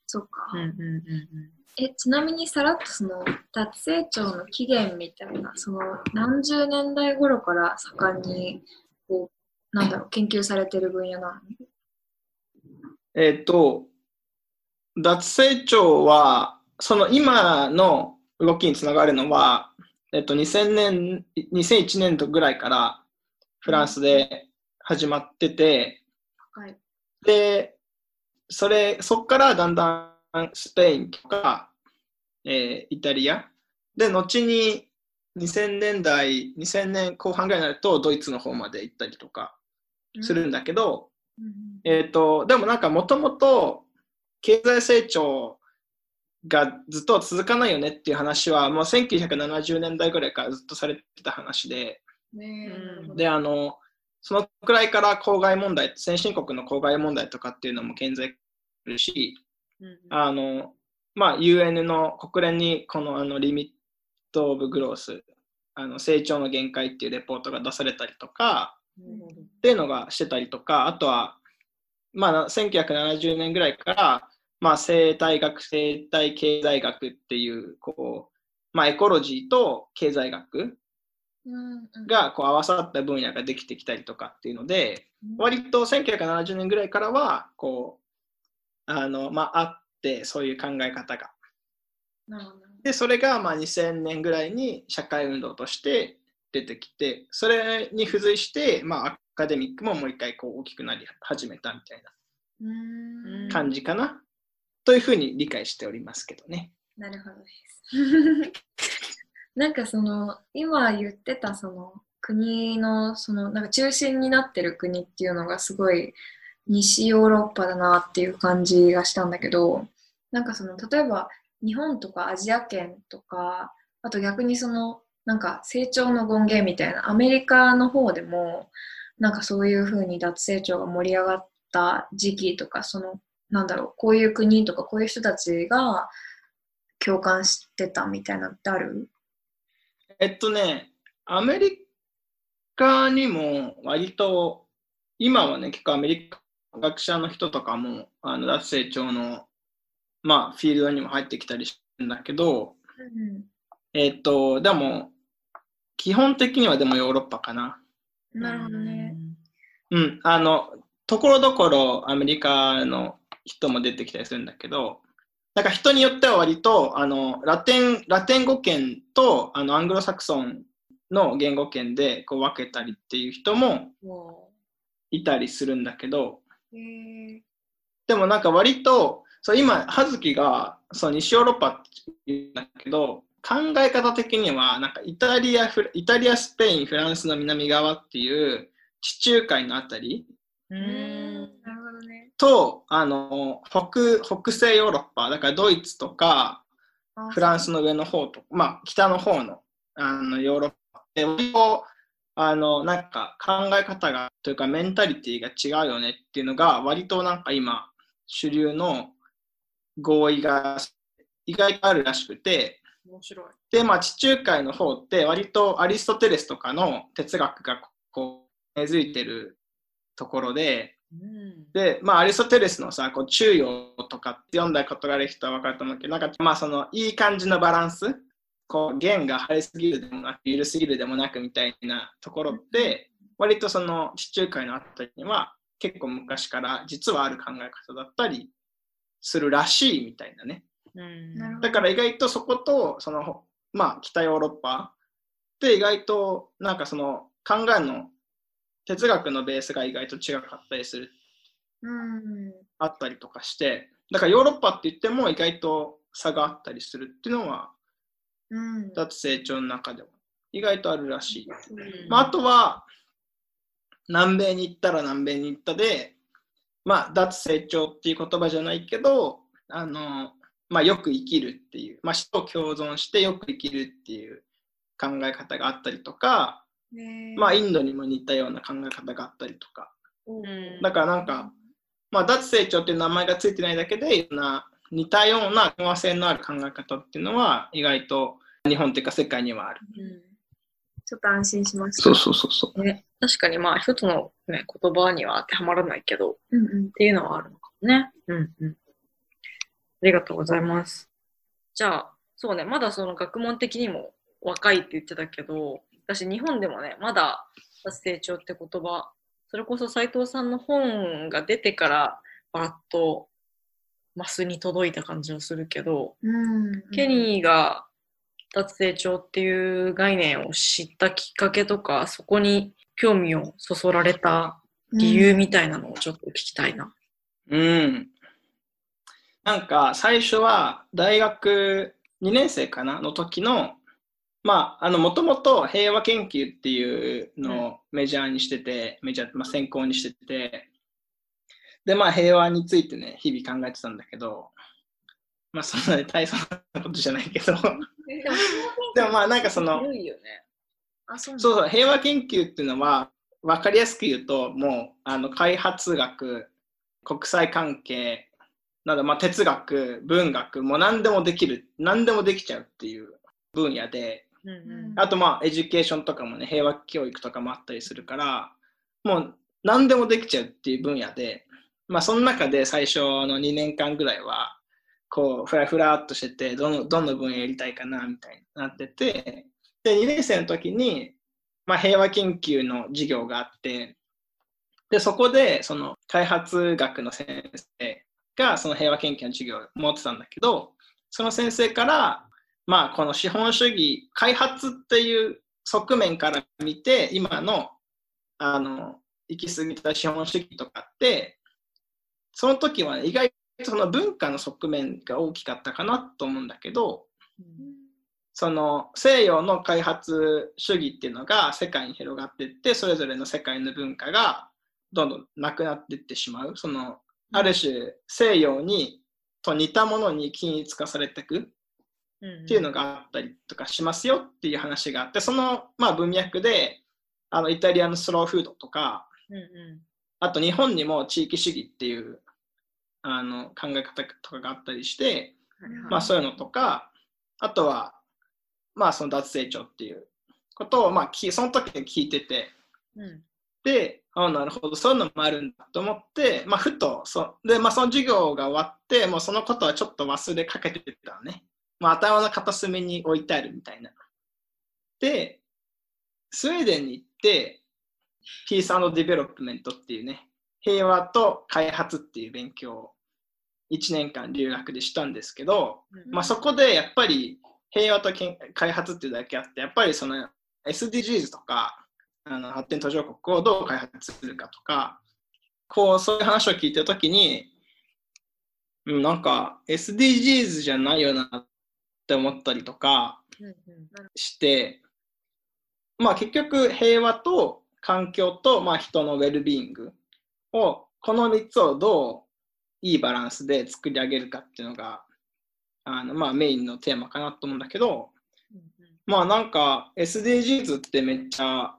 そっか。うんうんうんえ、ちなみにさらっとその脱成長の起源みたいな、その何十年代頃から盛んに、こう、なんだろう、研究されてる分野なの？えっ、と、脱成長は、その今の動きにつながるのは、えっ、と、2000年、2001年度ぐらいから、フランスで始まってて、はい。で、それ、そこからだんだんスペインとか、えーイタリア、で、後に2000年代、2000年後半ぐらいになると、ドイツの方まで行ったりとかするんだけど、うんえっ、と、でもなんかもともと経済成長がずっと続かないよねっていう話は、もう1970年代ぐらいからずっとされてた話で、ねで、あの、そのくらいから公害問題、先進国の公害問題とかっていうのも顕在化するし、うんあの、まあ、UN の国連にこのあのリミット・オブ・グロース、あの成長の限界っていうレポートが出されたりとか、っていうのがしてたりとか、あとは、まあ、1970年ぐらいから、まあ、生態学、生態経済学っていう、こう、まあ、エコロジーと経済学がこう合わさった分野ができてきたりとかっていうので、割と1970年ぐらいからは、こう、あの、まあ、あって、そういう考え方が。で、それがまあ2000年ぐらいに社会運動として出てきて、それに付随して、まあ、アカデミックももう一回こう大きくなり始めたみたいうんな感じかな、というふうに理解しておりますけどね。なるほどです。<laughs> なんかその今言ってたその国のそのなんか中心になってる国っていうのがすごい西ヨーロッパだなっていう感じがしたんだけどなんかその例えば日本とかアジア圏とかあと逆にそのなんか成長の権限みたいなアメリカの方でもなんかそういうふうに脱成長が盛り上がった時期とかそのなんだろうこういう国とかこういう人たちが共感してたみたいなってある？えっとね、アメリカにも割と、今はね、結構アメリカ学者の人とかも、あの脱成長の、まあ、フィールドにも入ってきたりするんだけど、えっと、でも、基本的にはでもヨーロッパかな。なるほどね。うん、あの、ところどころアメリカの人も出てきたりするんだけど、なんか人によっては割と、あの、ラテン、ラテン語圏と、あの、アングロサクソンの言語圏でこう分けたりっていう人ももいたりするんだけど、でもなんか割と、そう今、葉月がそう西ヨーロッパって言うんだけど、考え方的には、なんかイタリア、イタリア、スペイン、フランスの南側っていう地中海のあたりううん。んなるほどね。と、あの、北、北西ヨーロッパ、だからドイツとか、あフランスの上の方と、まあ、北の方のあのヨーロッパ。で、割とあの、なんか考え方が、というかメンタリティが違うよねっていうのが、割となんか今、主流の合意が意外とあるらしくて、面白い。で、まあ、地中海の方って、割とアリストテレスとかの哲学がこう根付いてるところで、うん。で、まあ、アリストテレスのさ、こう、中庸とかって読んだことがある人は分かると思うけど、なんか、まあ、その、いい感じのバランス、こう、弦が張りすぎるでもなく、緩すぎるでもなくみたいなところって、割とその、地中海のあたりには、結構昔から実はある考え方だったりするらしいみたいなね。うんなるほどだから意外とそこと、その、まあ、北ヨーロッパって意外と、なんかその、考えの、哲学のベースが意外と違かったりするうんあったりとかして、だからヨーロッパって言っても意外と差があったりするっていうのは、うん。脱成長の中でも。意外とあるらしい。うん。まあ、あとは、南米に行ったら南米に行ったで、まあ、脱成長っていう言葉じゃないけど、あの、まあ、よく生きるっていう、まあ、死と共存してよく生きるっていう考え方があったりとか、ねまあ、インドにも似たような考え方があったりとか、うん。だからなんか、まあ、脱成長っていう名前がついてないだけで、いろんな似たような共和性のある考え方っていうのは、意外と日本っていうか世界にはある。うんちょっと安心しました。そうそうそうそう。ね、確かにまあ一つの、ね、言葉には当てはまらないけど、っうんうんていうのはあるのかもね。うんうん。ありがとうございます。じゃあ、そうね、まだその学問的にも若いって言ってたけど、私日本でもね、まだ脱成長って言葉、それこそ斉藤さんの本が出てから、バラッとマスに届いた感じがするけど、うんケニーが脱成長っていう概念を知ったきっかけとか、そこに興味をそそられた理由みたいなのをちょっと聞きたいな。うん。なんか最初は大学2年生かなの時の、まあ、あの、もともと平和研究っていうのをメジャーにしてて、メジャー、まあ、専攻にしてて、で、まあ、平和についてね、日々考えてたんだけど、まあ、そんなに大層なことじゃないけど、でもまあ、なんかその、そうそう、平和研究っていうのは、分かりやすく言うと、もうあの開発学、国際関係、など、まあ、哲学、文学、もう何でもできる、何でもできちゃうっていう分野で、うんうん。あとまあ、 education とかもね、平和教育とかもあったりするから、もう何でもできちゃうっていう分野で、まあ、その中で最初の2年間ぐらいは、こう、ふらふらっとしてて、どの、どの分野やりたいかな、みたいになってて、で、2年生の時に、まあ、平和研究の授業があって、で、そこで、その、開発学の先生が、その平和研究の授業を持ってたんだけど、その先生から、まあ、この資本主義、開発っていう側面から見て、今の、あの、行き過ぎた資本主義とかって、その時は、ね、意外とその文化の側面が大きかったかなと思うんだけど、その西洋の開発主義っていうのが世界に広がっていって、それぞれの世界の文化がどんどんなくなっていってしまう。その、ある種西洋にと似たものに均一化されていくっていうのがあったりとかしますよっていう話があって、その、まあ、文脈であのイタリアのスローフードとか、うんうあと日本にも地域主義っていうあの考え方とかがあったりして、んまあそういうのとか、あとは、まあその脱成長っていうことを、まあきその時に聞いてて、うんで、ああ、なるほど、そういうのもあるんだと思って、まあふと、そで、まあその授業が終わって、もうそのことはちょっと忘れかけてたのね。まあ頭の片隅に置いてあるみたいな。で、スウェーデンに行って、 peace development っていうね、平和と開発っていう勉強を1年間留学でしたんですけど、まあ、そこでやっぱり平和とけん開発っていうだけあって、やっぱりその SDGs とかあの発展途上国をどう開発するかとか、こうそういう話を聞いてるときに、うん、なんか SDGs じゃないよなって思ったりとかうんうん。して、まあ結局平和と環境とまあ人のウェルビーイングをこの3つをどういいバランスで作り上げるかっていうのがあのまあメインのテーマかなと思うんだけど、うんまあなんか SDGs ってめっちゃ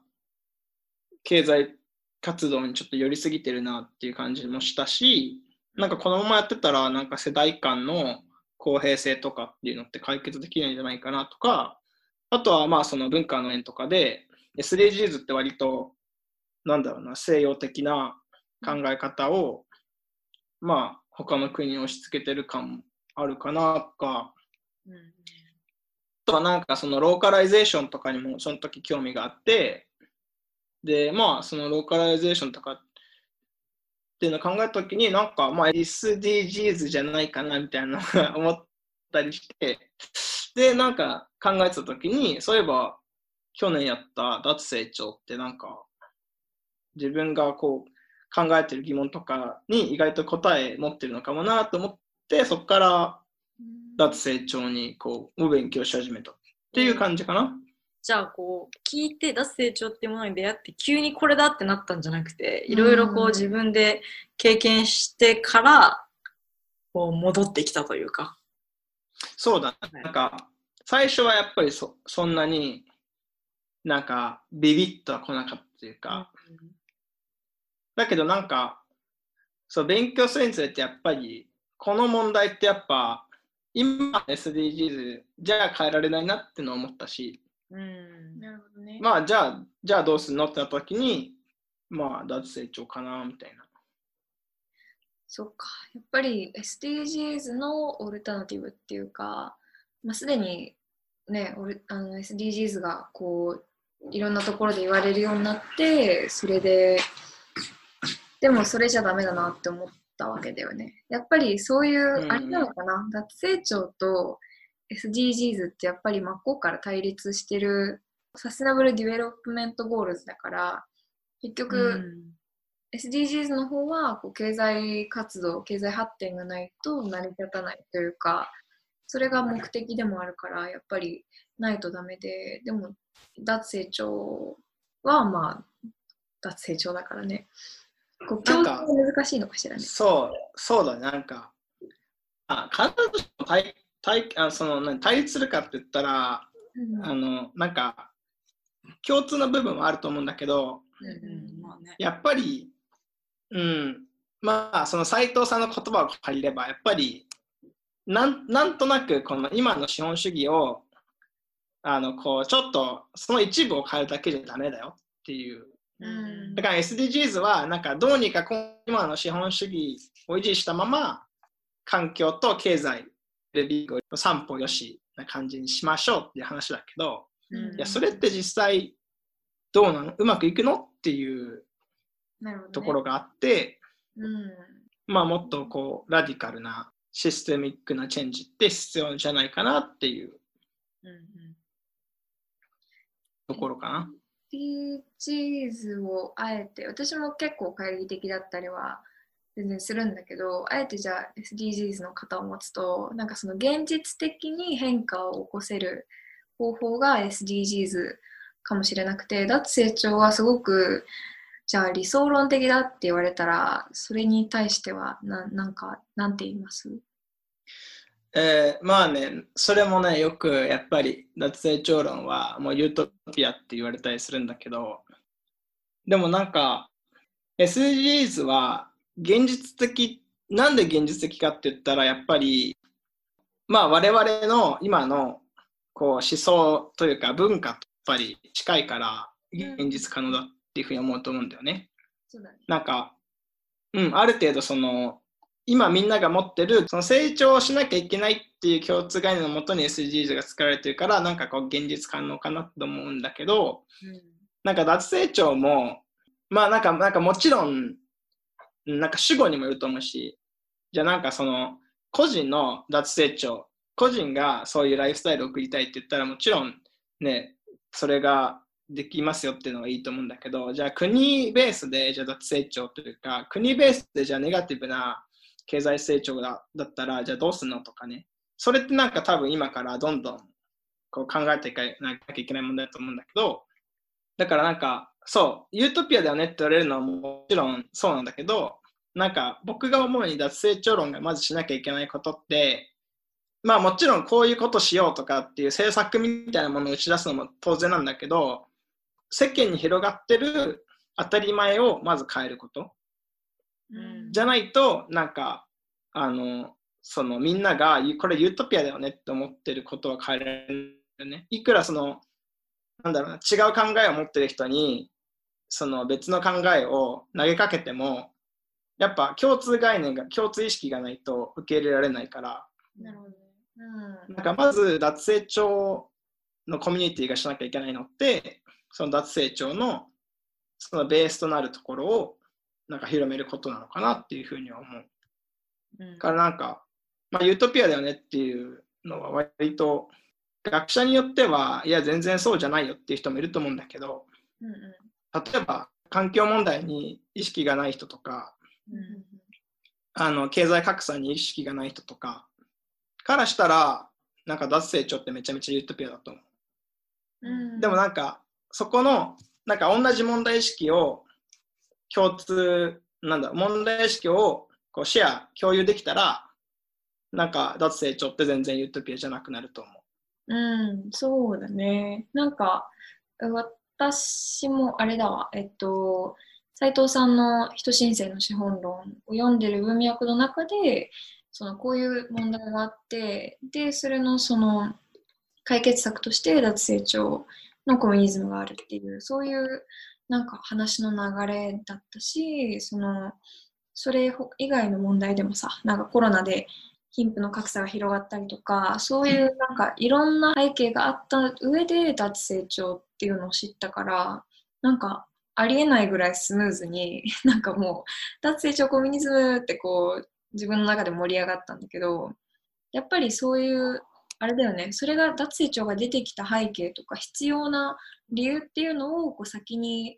経済活動にちょっと寄りすぎてるなっていう感じもしたし、なんかこのままやってたらなんか世代間の公平性とかっていうのって解決できないんじゃないかなとか、あとはまあその文化の面とかで SDGs って割となんだろうな西洋的な考え方をまあ他の国に押し付けてる感もあるかなとか、うんとはなんかそのローカライゼーションとかにもその時興味があって、で、まあそのローカライゼーションとかっていうのを考えた時になんかまあ SDGs じゃないかなみたいな思ったりして、で、なんか考えてた時に、そういえば去年やった脱成長ってなんか自分がこう考えてる疑問とかに意外と答え持ってるのかもなと思って、そこから脱成長にこうお勉強し始めた。っていう感じかな。じゃあこう聞いて脱成長っていうものに出会って急にこれだってなったんじゃなくていろいろこううん自分で経験してからこう戻ってきたというか。そうだ、い。なんか最初はやっぱりそそんなになんかビビッとは来なかったというか、だけどなんかそう勉強するにつれてやっぱりこの問題ってやっぱ今 SDGs じゃ変えられないなってのを思ったし、うんなるほどね。まあじゃあじゃあどうするのってなった時にまあ脱成長かなみたいな。そっか。やっぱり SDGs のオルタナティブっていうか、まあ、すでにね、オルあの SDGs がこう、いろんなところで言われるようになって、それで、でもそれじゃダメだなって思ったわけだよね。やっぱりそういう、うんあれなのかな、脱成長と SDGs ってやっぱり真っ向から対立してる Sustainable Development Goals だから、結局、SDGs の方はこう経済活動経済発展がないと成り立たないというかそれが目的でもあるからやっぱりないとダメででも脱成長はまあ脱成長だからねこう共なんか存が難しいのかしらね。そう、そうだね、なんか、あ必ずしも対対あその何対立するかって言ったら、うん。あの、なんか、共通の部分はあると思うんだけど、うんうん。まあね。やっぱり、うん、まあ、その斉藤さんの言葉を借りれば、やっぱり、なんなんとなく、この今の資本主義を、あの、こう、ちょっと、その一部を変えるだけじゃダメだよっていう。うん。だから SDGs は、なんかどうにか今の資本主義を維持したまま、環境と経済、でリーグを三歩よしな感じにしましょうっていう話だけど、うん。いや、それって実際どうなの？うまくいくの？っていうところがあって、うん。まあもっとこう、ラディカルなシステミックなチェンジって必要じゃないかなっていううんうんところかな。SDGs をあえて私も結構懐疑的だったりは全然するんだけどあえてじゃあ SDGs の型を持つとなんかその現実的に変化を起こせる方法が SDGs かもしれなくて脱成長はすごくじゃあ理想論的だって言われたらそれに対してはななんかなんて言います？えーまあね、それもね、よくやっぱり脱成長論はもうユートピアって言われたりするんだけど、でもなんか SDGs は現実的、なんで現実的かって言ったらやっぱり、まあ我々の今のこう思想というか文化とやっぱり近いから現実可能だっていうふうに思うと思うんだよね。そうだねなんか、うん、ある程度その、今みんなが持ってる、その成長しなきゃいけないっていう共通概念のもとに SDGs が作られてるから、なんかこう現実可能かなと思うんだけど、なんか脱成長も、まあなんか、なんかもちろん、なんか主語にもよると思うし、じゃあなんかその、個人の脱成長、個人がそういうライフスタイルを送りたいって言ったらもちろんね、それができますよっていうのがいいと思うんだけど、じゃあ国ベースでじゃあ脱成長というか、国ベースでじゃあネガティブな経済成長だだったら、じゃあどうするのとかね。それってなんか多分今からどんどんこう考えていかなきゃいけない問題だと思うんだけど、だからなんか、そう、ユートピアだよねって言われるのはもちろんそうなんだけど、なんか僕が思うに脱成長論がまずしなきゃいけないことって、まあもちろんこういうことしようとかっていう政策みたいなものを打ち出すのも当然なんだけど、世間に広がってる当たり前をまず変えること。うん。じゃないと、なんか、あの、そのみんなが、これユートピアだよねって思ってることは変えられるよね。いくらその、なんだろうな、違う考えを持ってる人に、その別の考えを投げかけても、やっぱ共通概念が、共通意識がないと受け入れられないから、なるほどね。うん。なんかまず脱成長のコミュニティがしなきゃいけないのって、その脱成長のそのベースとなるところをなんか広めることなのかなっていうふうには思う。うんからなんか、まあ、ユートピアだよねっていうのは割と学者によってはいや全然そうじゃないよっていう人もいると思うんだけどうん例えば環境問題に意識がない人とかうんうんあの経済格差に意識がない人とかからしたらなんか脱成長ってめちゃめちゃユートピアだと思う。うんでもなんかそこのなんか同じ問題意識を共通なんだ問題意識をこうシェア共有できたらなんか脱成長って全然ユートピアじゃなくなると思うん、そうだね。なんか、私もあれだわ、えっと、斉藤さんの人申請の資本論を読んでる文脈の中で、そのこういう問題があって、で、それのその解決策として脱成長のコミュニズムがあるっていう、そういうなんか話の流れだったし、その、それ以外の問題でもさ、なんかコロナで貧富の格差が広がったりとかそういうなんかいろんな背景があった上で脱成長っていうのを知ったからなんかありえないぐらいスムーズに <laughs> なんかもう脱成長コミュニズムってこう自分の中で盛り上がったんだけどやっぱりそういうあれだよねそれが脱成長が出てきた背景とか必要な理由っていうのをこう先に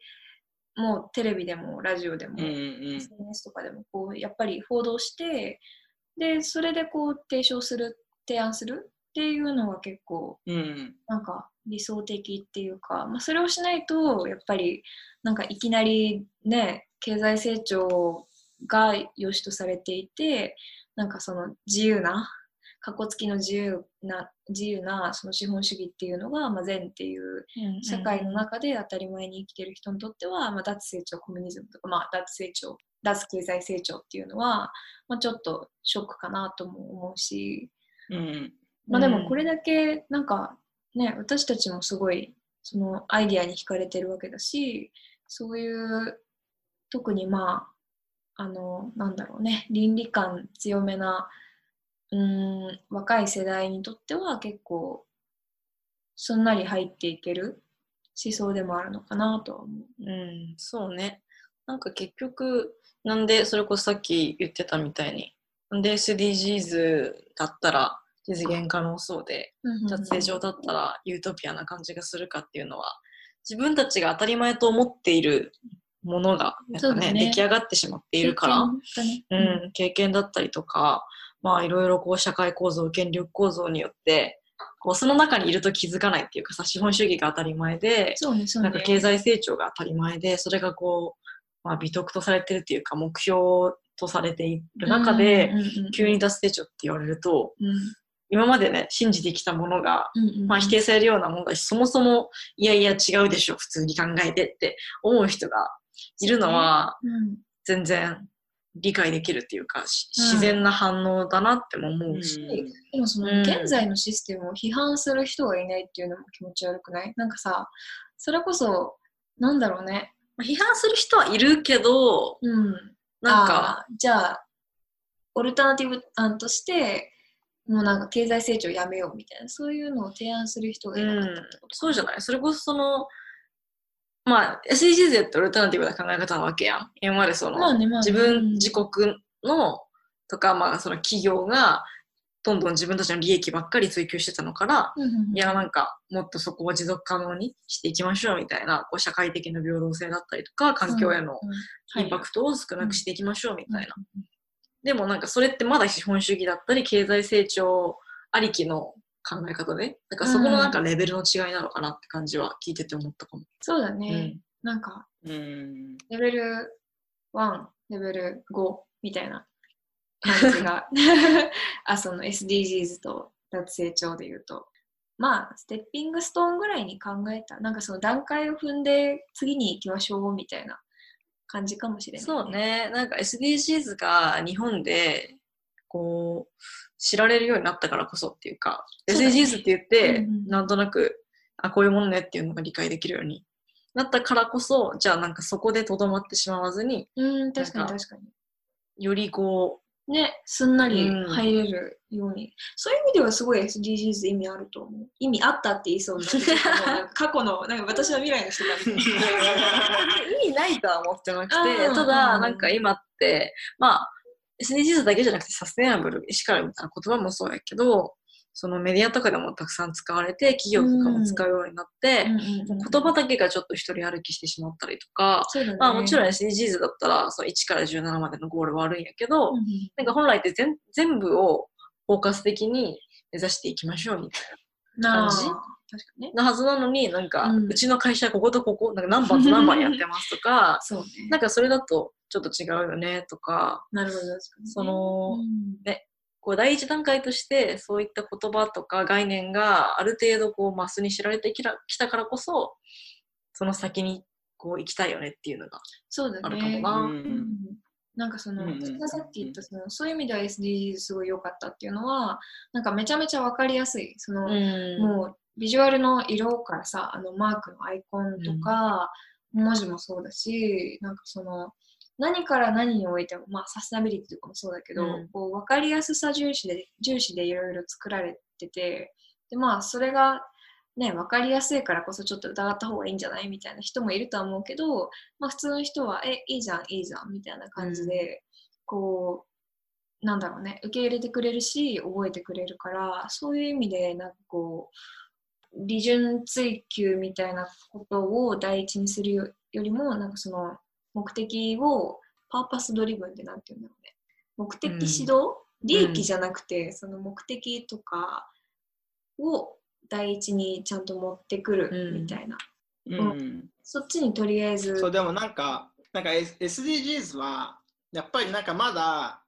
もうテレビでもラジオでも、うんうん。SNS とかでもこうやっぱり報道してでそれでこう提唱する提案するっていうのは結構うんなんか理想的っていうか、まあ、それをしないとやっぱりなんかいきなりね経済成長が良しとされていてなんかその自由なかっこつきの自由な自由なその資本主義っていうのが、まあ、善っていう社会の中で当たり前に生きてる人にとっては、まあ、脱成長コミュニズムとか、まあ、脱成長脱経済成長っていうのは、まあ、ちょっとショックかなとも思うし、うん。まあ、でもこれだけなんかね私たちもすごいそのアイディアに惹かれてるわけだしそういう特にまああのなんだろうね倫理観強めなうーん若い世代にとっては結構すんなり入っていける思想でもあるのかなとは思う。うん、そうね。なんか結局、なんで、それこそさっき言ってたみたいに、なんで SDGs だったら実現可能そうで、脱成長だったらユートピアな感じがするかっていうのは、自分たちが当たり前と思っているものが、なんかね、ね出来上がってしまっているから、ねうん、経験だったりとか、まあいろいろこう社会構造、権力構造によって、こうその中にいると気づかないっていうかさ、資本主義が当たり前で、そうねそうね。なんか経済成長が当たり前で、それがこう、まあ、美徳とされてるっていうか、目標とされている中で、急に脱成長って言われると、今までね、信じてきたものが、まあ、否定されるようなものだし、そもそも、いやいや違うでしょ、普通に考えてって思う人がいるのは、全然理解できるっていうか、自然な反応だなっても思うし、でもそのうん。現在のシステムを批判する人がいないっていうのも気持ち悪くない？なんかさそれこそなんだろうね。まあ批判する人はいるけど、うん。なんか、じゃあオルタナティブ案としてもうなんか経済成長やめようみたいなそういうのを提案する人がいなかったってこと、そうじゃない？それこそその、まあ、SDGs やってオルタナティブな考え方なわけやん。今までその、まあねまあね。自分、自国の、とか、まあ、その企業が、どんどん自分たちの利益ばっかり追求してたのから、うんうんうん。いや、なんか、もっとそこを持続可能にしていきましょうみたいな、こう社会的な平等性だったりとか、環境へのインパクトを少なくしていきましょうみたいな。うん。でもなんかそれってまだ資本主義だったり、経済成長ありきの考え方で、だからそこのなんかレベルの違いなのかなって感じは聞いてて思ったかも。そうだね、うん。なんかうん。レベル1、レベル5みたいな感じが、<laughs> あ、その SDGs と脱成長で言うと、まあ、ステッピングストーンぐらいに考えた、なんかその段階を踏んで次に行きましょうみたいな感じかもしれない、そう。ね、なんか SDGs が日本でこう知られるようになったからこそっていうか、SDGs って言って、うんうん。なんとなく、あ、こういうものねっていうのが理解できるようになったからこそ、じゃあなんかそこでとどまってしまわずに、うん、確かに確かに。よりこね、すんなりうん。入れるように、そういう意味ではすごい SDGs 意味あると思う。意味あったって言いそうにな <laughs> 過去の、なんか私は未来の人が <laughs> 意味ないとは思ってなくて、うんうんうん。ただなんか今って、まあ、SDGs だけじゃなくてサステナブル、エシカルみたいな言葉もそうやけど、そのメディアとかでもたくさん使われて、企業とかも使うようになって、言葉だけがちょっと一人歩きしてしまったりとか、ね。まあもちろん SDGs だったらその1から17までのゴールはあるんやけど、うんなんか本来って全全部をフォーカス的に目指していきましょうみたいなあ感じ？確かにね。なはずなのに、なんか、ううんちの会社こことここ、なんか何番と何番やってますとか、<laughs> そうね。なんかそれだとちょっと違うよねとか、なるほど、ね。そのうんこう第一段階としてそういった言葉とか概念がある程度こうマスに知られてきたからこそ、その先にこう行きたいよねっていうのがそうだあるかもね。な。うんうんなんかその、うんさっき言ったその、そういう意味では SDGs すごい良かったっていうのは、なんかめちゃめちゃわかりやすい。その、うんもうビジュアルの色からさ、あのマークのアイコンとか、文字もそうだし、なんかその、何から何においても、まあサステナビリティとかもそうだけど、うん。こう分かりやすさ重視で、重視でいろいろ作られてて、でまあそれがね、分かりやすいからこそちょっと疑った方がいいんじゃないみたいな人もいるとは思うけど、まあ普通の人は、え、いいじゃん、いいじゃん、みたいな感じで、こう、なんだろうね、受け入れてくれるし、覚えてくれるから、そういう意味で、なんかこう、利潤追求みたいなことを第一にするよりもなんかその目的をパーパスドリブンってなんていうんだろうね。目的指導、利益じゃなくて、その目的とかを第一にちゃんと持ってくるみたいな、うん。そっちにとりあえず。そうでもなんかなんか S- SDGs はやっぱりなんかまだ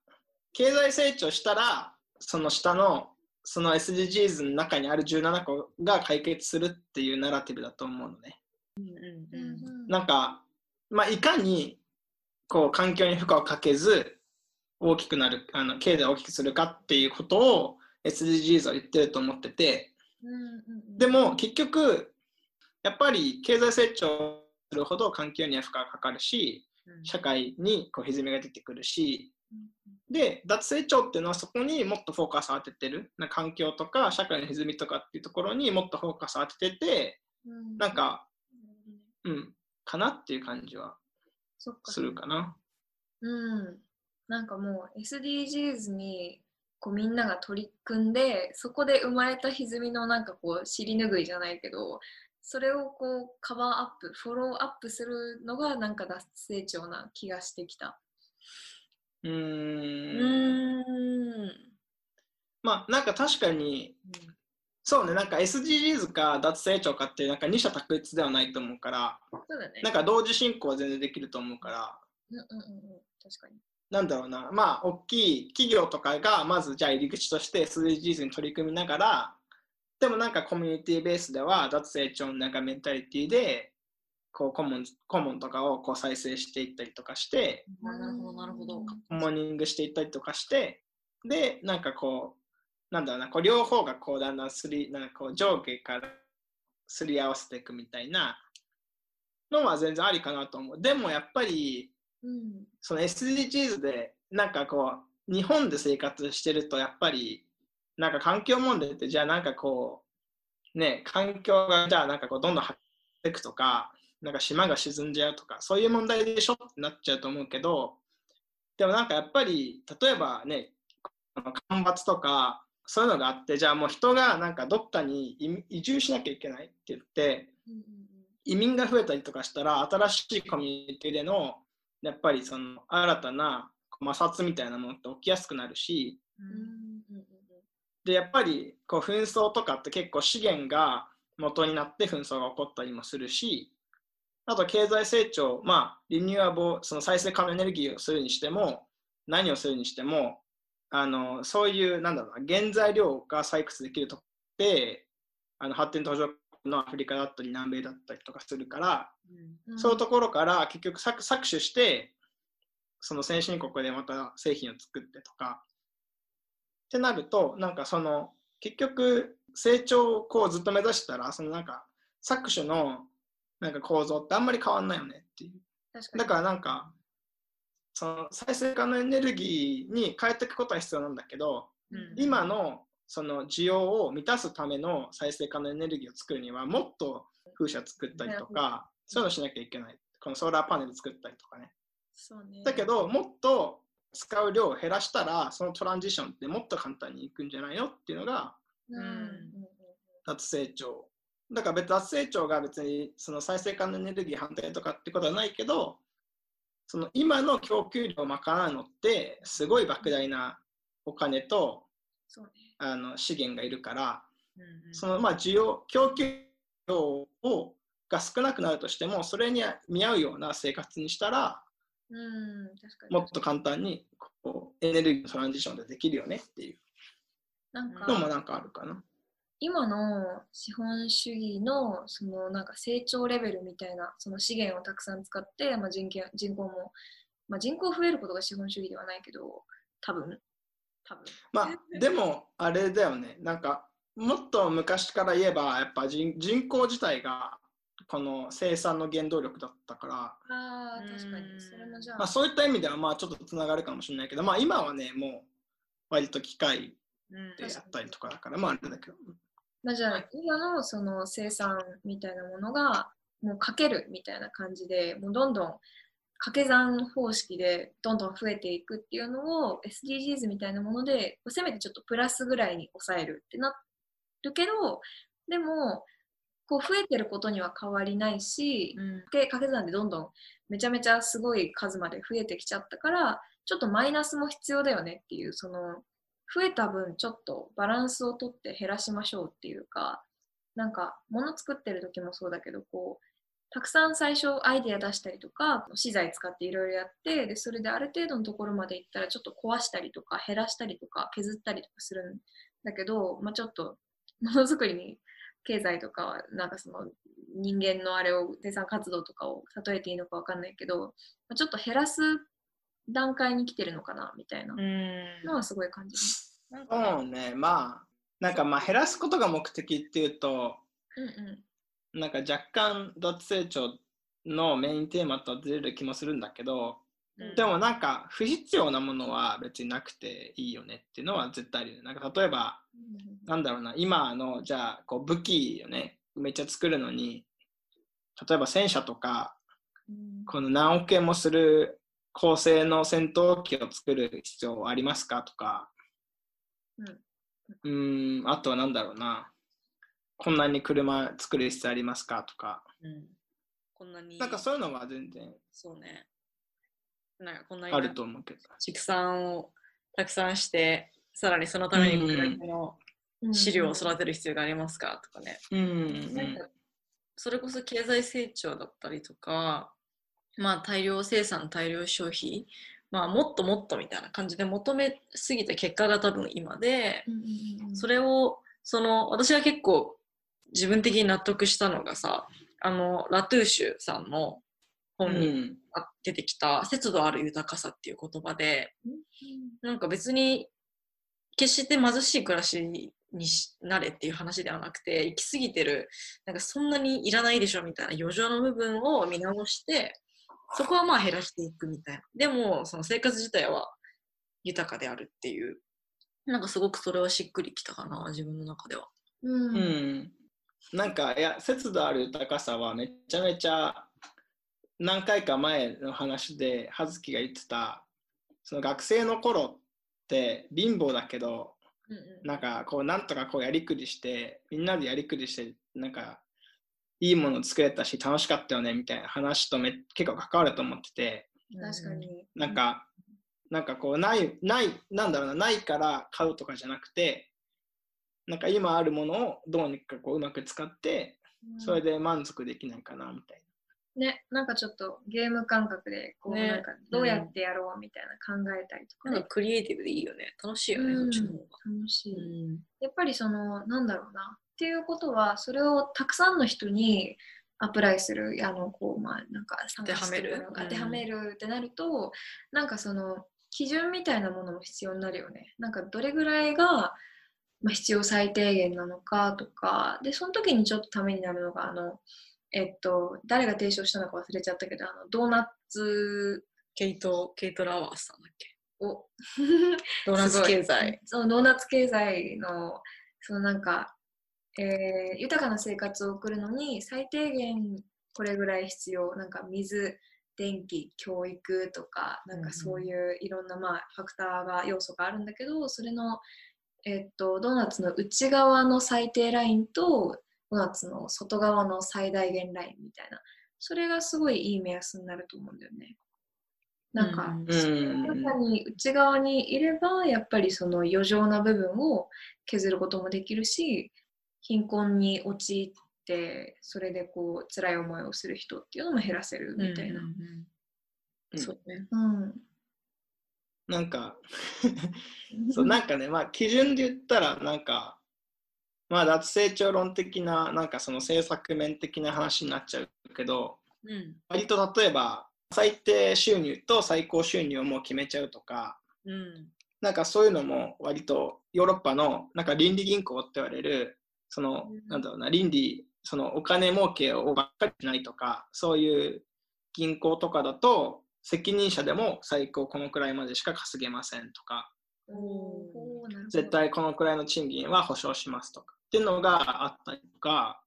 経済成長したらその下のその SDGs の中にある17個が解決するっていうナラティブだと思うのね。うんうんうん。なんか、まあ、いかにこう環境に負荷をかけず大きくなるあの経済を大きくするかっていうことを SDGs は言ってると思ってて。でも結局やっぱり経済成長するほど環境には負荷がかかるし社会にこう歪みが出てくるし。で脱成長っていうのはそこにもっとフォーカスを当ててる。な環境とか社会の歪みとかっていうところにもっとフォーカスを当てててなんかうんかなっていう感じはするかな。うん。なんかもう SDGs にこうみんなが取り組んでそこで生まれた歪みのなんかこう尻拭いじゃないけどそれをこうカバーアップフォローアップするのがなんか脱成長な気がしてきた。うー。うんん。まあなんか確かにそうねなんか SDGs か脱成長かってなんか二者択一ではないと思うからそうだね。なんか同時進行は全然できると思うから。うんうんうんうん確かに。なんだろうなまあ大きい企業とかがまずじゃあ入り口として SDGs に取り組みながらでもなんかコミュニティベースでは脱成長のなんかメンタリティでこうコモンコモンとかをこう再生していったりとかしてあなるほどなるほど。コモニングしていったりとかしてでなんかこうなんだろうなこう両方がこうだんだんすりなんかこう上下からすり合わせていくみたいなのは全然ありかなと思う。でもやっぱりうんその SDGs でなんかこう日本で生活してるとやっぱりなんか環境問題ってじゃあなんかこうね環境がじゃあなんかこうどんどん発展していくとかなんか島が沈んじゃうとかそういう問題でしょってなっちゃうと思うけどでもなんかやっぱり例えばね干ばつとかそういうのがあってじゃあもう人がなんかどっかに移移住しなきゃいけないって言ってうん移民が増えたりとかしたら新しいコミュニティでのやっぱりその新たな摩擦みたいなものって起きやすくなるしでやっぱりこう紛争とかって結構資源が元になって紛争が起こったりもするしあと経済成長まあリニューアブルその再生可能エネルギーをするにしても何をするにしてもあのそういうなんだろうな原材料が採掘できるとこってあの発展途上国のアフリカだったり南米だったりとかするからうんそういうところから結局搾搾取して、その先進国でまた製品を作ってとか。ってなると、なんかその結局成長をこうずっと目指したら、そのなんか搾取のなんか構造ってあんまり変わんないよねっていう。だからなんか、その再生可能エネルギーに変えていくことは必要なんだけど、うん。今のその需要を満たすための再生可能エネルギーを作るにはもっと風車作ったりとかそういうのしなきゃいけない。このソーラーパネル作ったりとかね。そうね。だけどもっと使う量を減らしたらそのトランジションってもっと簡単にいくんじゃないのっていうのがうん。脱成長。だから別に脱成長が別にその再生可能エネルギー反対とかってことはないけどその今の供給量を賄うのってすごい莫大なお金とあの資源がいるからうんうん。そのまあ需要供給量をが少なくなるとしてもそれに見合うような生活にしたらうんもっと簡単にこうエネルギーのトランジションでできるよねっていう。のもなんかあるかな。今の資本主義のそのなんか成長レベルみたいなその資源をたくさん使って、まあ、人口人口も、まあ、人口増えることが資本主義ではないけど多分。多分。まあでもあれだよね。なんかもっと昔から言えばやっぱ人人口自体がこの生産の原動力だったから、あ確かに。それもじゃあ、まあ、そういった意味ではまあちょっとつながるかもしれないけど、まあ、今はねもう割と機械うん。でやったりとかだからまああれだけど。まあ、じゃあ今のその生産みたいなものがもうかけるみたいな感じでもうどんどん掛け算方式でどんどん増えていくっていうのを SDGs みたいなものでせめてちょっとプラスぐらいに抑えるってなるけどでもこう増えてることには変わりないし、うん。で掛け算でどんどんめちゃめちゃすごい数まで増えてきちゃったからちょっとマイナスも必要だよねっていうその増えた分ちょっとバランスをとって減らしましょうっていうかなんか物作ってる時もそうだけどこうたくさん最初アイデア出したりとか資材使っていろいろやってでそれである程度のところまでいったらちょっと壊したりとか減らしたりとか削ったりとかするんだけど、まあ、ちょっとものづくりに経済とかなんかその人間のあれを生産活動とかを例えていいのかわかんないけど、まあ、ちょっと減らす段階に来てるのかなみたいな。うん。のはすごい感じます。そうね、まあ、なんかまあ減らすことが目的っていうと、うんうん。なんか若干脱成長のメインテーマとはずれる気もするんだけど、うん。でもなんか不必要なものは別になくていいよねっていうのは絶対あるよね。なんか例えば、なんだろうな、今のじゃあこう武器をね、めっちゃ作るのに、例えば戦車とか、うん。この何億円もする高性能戦闘機を作る必要ありますか？とか、うーん、あとはなんだろうな、こんなに車作る必要ありますか？とか、うん。こんなに。なんかそういうのは全然そうね。なんかこんなにあると思うけど。畜産をたくさんしてさらにそのためにこれだけの飼料を育てる必要がありますか？とかね。うん。なんかそれこそ経済成長だったりとか、まあ、大量生産大量消費、まあ、もっともっとみたいな感じで求めすぎた結果が多分今でそれをその私が結構自分的に納得したのがさあのラトゥーシュさんの本にうん。出てきた節度ある豊かさっていう言葉でなんか別に決して貧しい暮らしにしなれっていう話ではなくて行き過ぎてるなんかそんなにいらないでしょみたいな余剰の部分を見直してそこはまあ減らしていくみたいな。でもその生活自体は豊かであるっていう。なんかすごくそれはしっくりきたかな自分の中では。うん。うん、なんかいや節度ある豊かさはめちゃめちゃ何回か前の話で葉月が言ってたその学生の頃って貧乏だけどうんうん。なんかこうなんとかこうやりくりしてみんなでやりくりしてなんかいいもの作れたし楽しかったよねみたいな話とめ結構関わると思ってて。確かに。なんかなんかこうないないなんだろうなないから買うとかじゃなくてなんか今あるものをどうにかこううまく使ってそれで満足できないかなみたいね、なんかちょっとゲーム感覚でこう、ね。なんかどうやってやろうみたいな考えたりとか。ね、なんかクリエイティブでいいよね。楽しいよね、うん。そっちの方が。楽しい、うん。やっぱりそのなんだろうなっていうことはそれをたくさんの人にアプライするあのこうまあなんか参加してる当てはめる当てはめるってなると、なんかその基準みたいなものも必要になるよね。なんかどれぐらいが、まあ、必要最低限なのかとかでその時にちょっとためになるのがあのえっと誰が提唱したのか忘れちゃったけどあのドーナツケイト、ケイト・ラワースさんだっけ？をドーナツ経済。<laughs> そのドーナツ経済のそのなんか、えー豊かな生活を送るのに最低限これぐらい必要なんか水電気教育とかなんかそういういろんなまあファクターが要素があるんだけどそれの、えっとドーナツの内側の最低ラインとドーナツの外側の最大限ラインみたいなそれがすごいいい目安になると思うんだよね。なんか、うんな。中に内側にいればやっぱりその余剰な部分を削ることもできるし貧困に陥ってそれでこう辛い思いをする人っていうのも減らせるみたいな。うんうんそうね。うんなんかそうなんかね、まあ、基準で言ったら、なんか、まあ、脱成長論的な、なんかその政策面的な話になっちゃうけど、うん。割と例えば、最低収入と最高収入をもう決めちゃうとか、うん。なんかそういうのも割とヨーロッパのなんか倫理銀行って言われる、そのうん、なんだろうな、倫理、そのお金儲けをばっかりしないとか、そういう銀行とかだと、責任者でも最高このくらいまでしか稼げませんとか、絶対このくらいの賃金は保証しますとか。っていうのがあったりとか、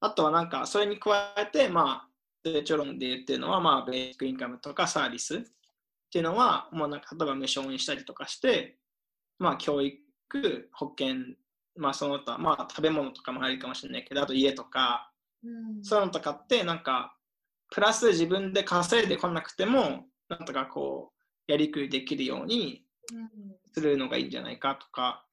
あとはなんかそれに加えて、まあ、成長論で言ってるのは、まあ、ベーシックインカムとかサービスっていうのは、もうなんか例えば無償にしたりとかして、まあ、教育、保険まあその他、まあ食べ物とかも入るかもしれないけど、あと家とか、うん。そういうのとかって、なんか、プラス自分で稼いでこなくても、なんとかこう、やりくりできるようにうん。するのがいいんじゃないかとか、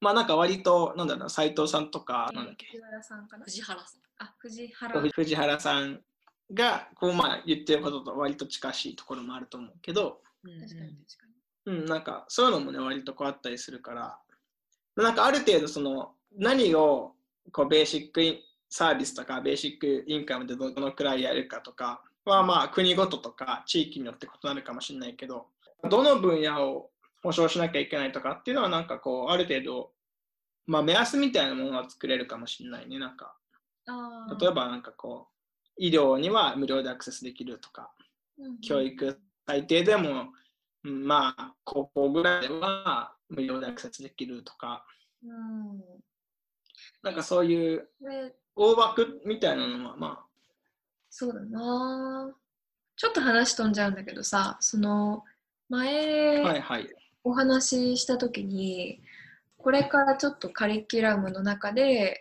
まあなんか割と、なんだろうな、斎藤さんとか、なんだっけ、藤原さんかな？藤原さん。あ、藤原。藤原さんが、こうまあ言ってることと割と近しいところもあると思うけど、うん確かに確かうん、なんかそういうのもね、割とこうあったりするから、なんかある程度その、何をこうベーシックインサービスとかベーシックインカムでどのくらいやるかとかはまあ国ごととか地域によって異なるかもしれないけど、どの分野を保証しなきゃいけないとかっていうのはなんかこうある程度、まあ目安みたいなものは作れるかもしれないね。なんか例えばなんかこう医療には無料でアクセスできるとか、うん教育最低でも、うんまあ高校ぐらいでは無料でアクセスできるとか、うん。なんかそういうで、大枠みたいなのはまそうだな。ちょっと話飛んじゃうんだけどさ、その前はい。お話ししたときに、これからちょっとカリキュラムの中で、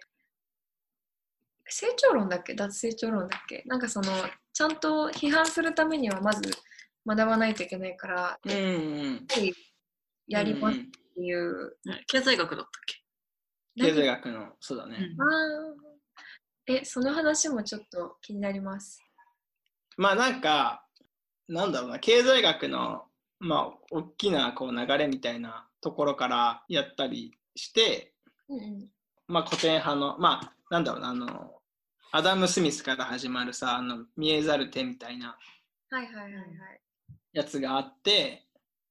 成長論だっけ？脱成長論だっけ？なんかその、ちゃんと批判するためにはまず学ばないといけないから、うんうん。やりますっうんうんていう。ね経済学だったっけ？経済学の、そうだね。あーえ、その話もちょっと気になります。まあなんか、なんだろうな、経済学の、まあ、大きなこう流れみたいなところからやったりして、うんうん。まあ古典派の、まあ、なんだろうな、あの、アダム・スミスから始まるさ、あの、見えざる手みたいなはいはいはいはい。やつがあって、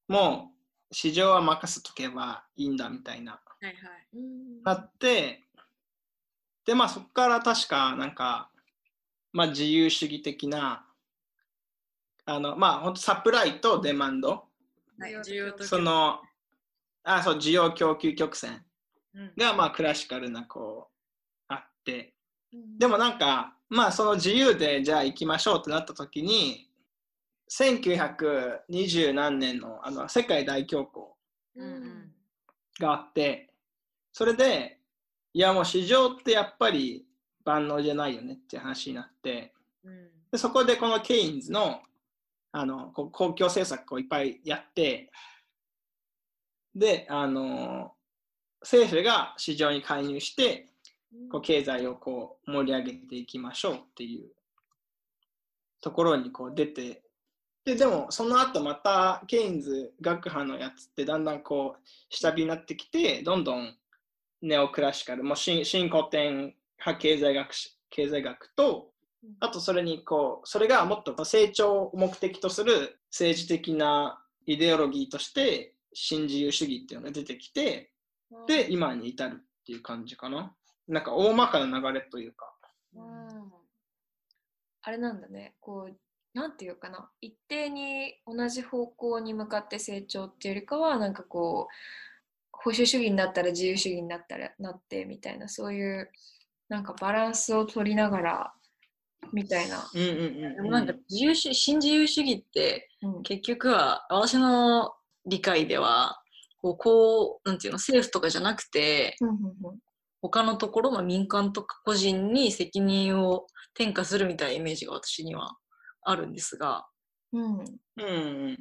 もう市場は任せとけばいいんだみたいな、はいはい。うん。なって、で、まあそこから確かなんか、まあ自由主義的な、あの、まあ本当サプライとデマンド、はい、需要とその、あ、そう、需要供給曲線。うん。がまあクラシカルなこう、あって、うん。でもなんか、まあその自由でじゃあ行きましょうってなった時に、1920何年のあの世界大恐慌があって、それで、いやもう市場ってやっぱり万能じゃないよねって話になって、うん。でそこでこのケインズのあのこう公共政策をいっぱいやって、で、あの政府が市場に介入して、こう経済をこう盛り上げていきましょうっていうところにこう出てででもその後またケインズ学派のやつってだんだんこう下火になってきてどんどんネオクラシカルもう新新古典派経済学し経済学とあとそれにこうそれがもっと成長を目的とする政治的なイデオロギーとして新自由主義っていうのが出てきてで、今に至るっていう感じかな。なんか大まかな流れというか。うんあれなんだね、こう、なんていうかな、一定に同じ方向に向かって成長っていうよりかは、なんかこう、保守主義になったら自由主義になったらなってみたいな、そういう、なんかバランスを取りながら、みたいな。うんうんでもなんか自由主新自由主義ってうん。結局は私の理解ではこうこうなんていうの政府とかじゃなくてうんうん。他のところの民間とか個人に責任を転嫁するみたいなイメージが私にはあるんですが、うんうんうん。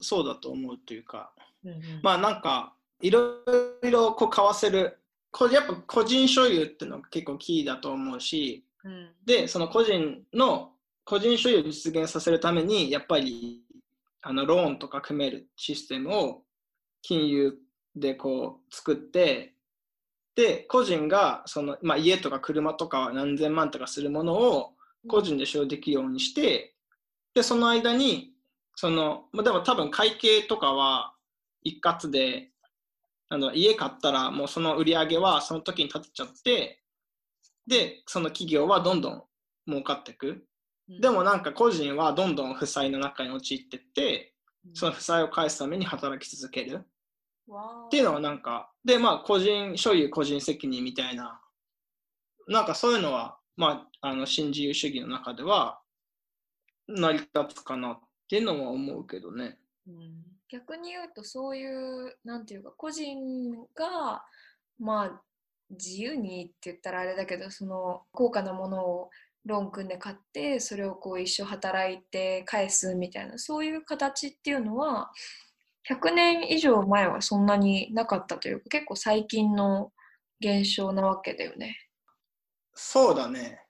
そうだと思うというか。うんうんまあなんか、いろいろこう買わせる。こやっぱ個人所有っていうのが結構キーだと思うし、うんで、その個人の個人所有を実現させるために、やっぱりあのローンとか組めるシステムを金融でこう作って、で、個人がその、まあ、家とか車とか何千万とかするものを個人で使用できるようにして、で、その間に、その、まあ、でも多分会計とかは一括で、あの家買ったらもうその売り上げはその時に立てちゃって、で、その企業はどんどん儲かっていく。でもなんか個人はどんどん負債の中に陥ってって、その負債を返すために働き続ける。っていうのはなんか、で、まあ、個人所有、個人責任みたいな、なんかそういうのは、まあ、あの、新自由主義の中では、成り立つかなっていうのは思うけどね。うん逆に言うとそういうなんていうか個人がまあ自由にって言ったらあれだけどその高価なものをローン組んで買ってそれをこう一生働いて返すみたいなそういう形っていうのは100年以上前はそんなになかったというか結構最近の現象なわけだよね。そうだね。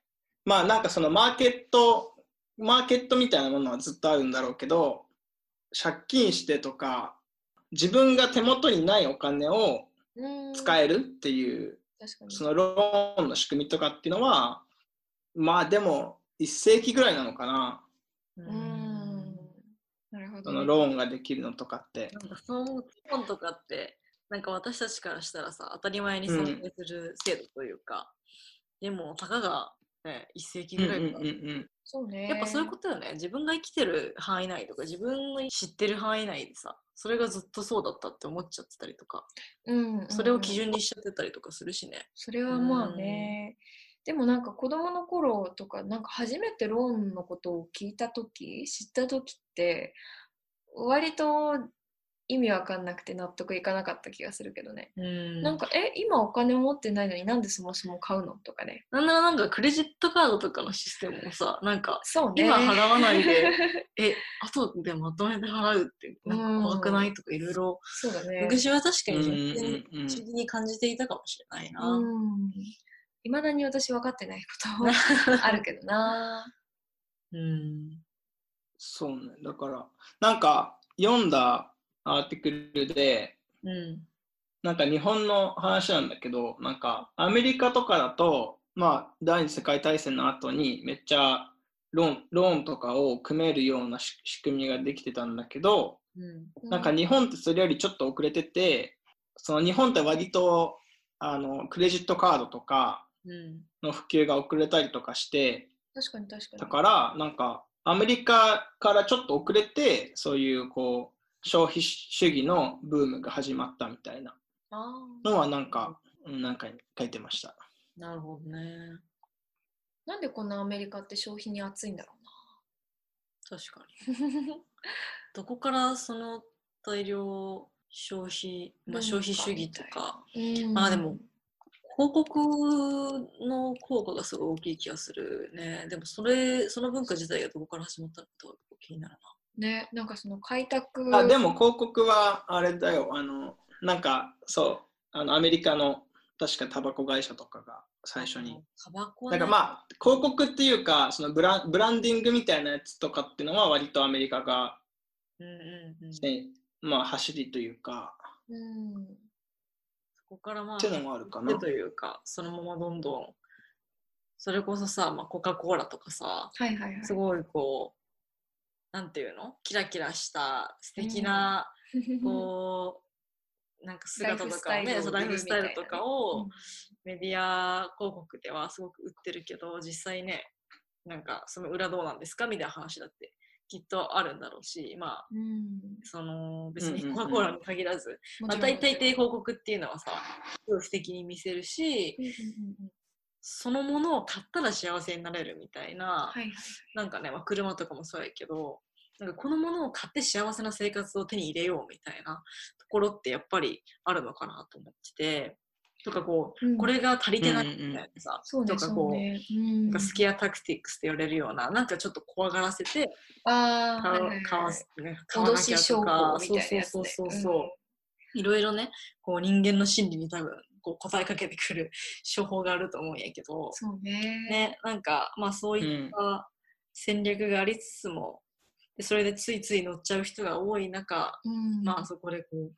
まあなんかそのマーケット、マーケットみたいなものはずっとあるんだろうけど、借金してとか、自分が手元にないお金を使えるっていう、そのローンの仕組みとかっていうのは、まあでも1世紀ぐらいなのかな。うん。なるほど、そのローンができるのとかって。なんかそのローンとかって、なんか私たちからしたらさ、当たり前に存在する制度というか、でも、たかが、ね、1世紀ぐらいか、うんうん。そうね。やっぱそういうことよね。自分が生きてる範囲内とか、自分の知ってる範囲内でさ、それがずっとそうだったって思っちゃってたりとか、うんうんうんそれを基準にしちゃってたりとかするしね。それはまあね。でもなんか子供の頃とか、なんか初めてローンのことを聞いたとき、知ったときって、割と意味わかんなくて納得いかなかった気がするけどね。うんなんか、え、今お金持ってないのになんでそもそも買うの？とかね。なんならなんかクレジットカードとかのシステムもさ、なんか、そうね。今払わないで <laughs> え、後でまとめて払うって、なんか怖くないとかいろいろ、そうだね。昔は確かに不思議に感じていたかもしれないな。うん。いまだに私分かってないことも <laughs> あるけどな。うん。そうね。だから、なんか読んだアーティクルで、うん。なんか日本の話なんだけど、なんかアメリカとかだと、まあ、第二次世界大戦の後にめっちゃローンローンとかを組めるようなし仕組みができてたんだけど、うん。なんか日本ってそれよりちょっと遅れてて、その日本って割とあのクレジットカードとかうん。の普及が遅れたりとかして、確かに確かに。だからなんかアメリカからちょっと遅れて、そういうこう消費主義のブームが始まったみたいなあのはなんか、うんなんか書いてました。なるほどね。なんでこんなアメリカって消費に熱いんだろ確かに。うな。どこからその大量消費、まあ、消費主義とか、うんまあでも、広告の効果がすごい大きい気がするね。でもそれ、その文化自体がどこから始まったのか気になるね、なんかその開拓。あでも広告はあれだよ、あの、なんかそう、あのアメリカの確かタバコ会社とかが最初な。に。タバコだからまあ、広告っていうか、そのブランブランディングみたいなやつとかっていうのは割とアメリカが、うんうんうん。そねまあ、走りというか、うん。こからまあ、っていうのもあるかなというか、そのままどんどん、それこそさ、まあ、コカ・コーラとかさ、はいはいはい。すごいこう、なんていうの？キラキラした素敵な、こう、<laughs> なんか姿とかをね、そうライフスタイルとかをメディア広告ではすごく売ってるけど、実際ね、なんかその裏どうなんですかみたいな話だってきっとあるんだろうし、まあ、うん。その別にうんうんうん。コカ・コーラに限らず、まあ、もちろん。大体広告っていうのはさ、すごい素敵に見せるし、うんうんうん。うんそのものを買ったら幸せになれるみたいな、はいはい。なんかね、まあ、車とかもそうやけど、なんかこのものを買って幸せな生活を手に入れようみたいなところってやっぱりあるのかなと思ってて、とかこう、うんこれが足りてないうんうんうんみたいなさ、そうね、とかこう、そうね。うんなんかスケアタクティックスって言われるような、なんかちょっと怖がらせて、ああ、買はいはいはい買わす、ね、買わ脅なとか、法みたいなやつ、ね。そうそうそうそう。いろいろね、こう人間の心理に多分こう答えかけてくる手法があると思うんやけど、そうね。ね、なんかまあそういった戦略がありつつも、でそれでついつい乗っちゃう人が多い中、うん。まあそこでこう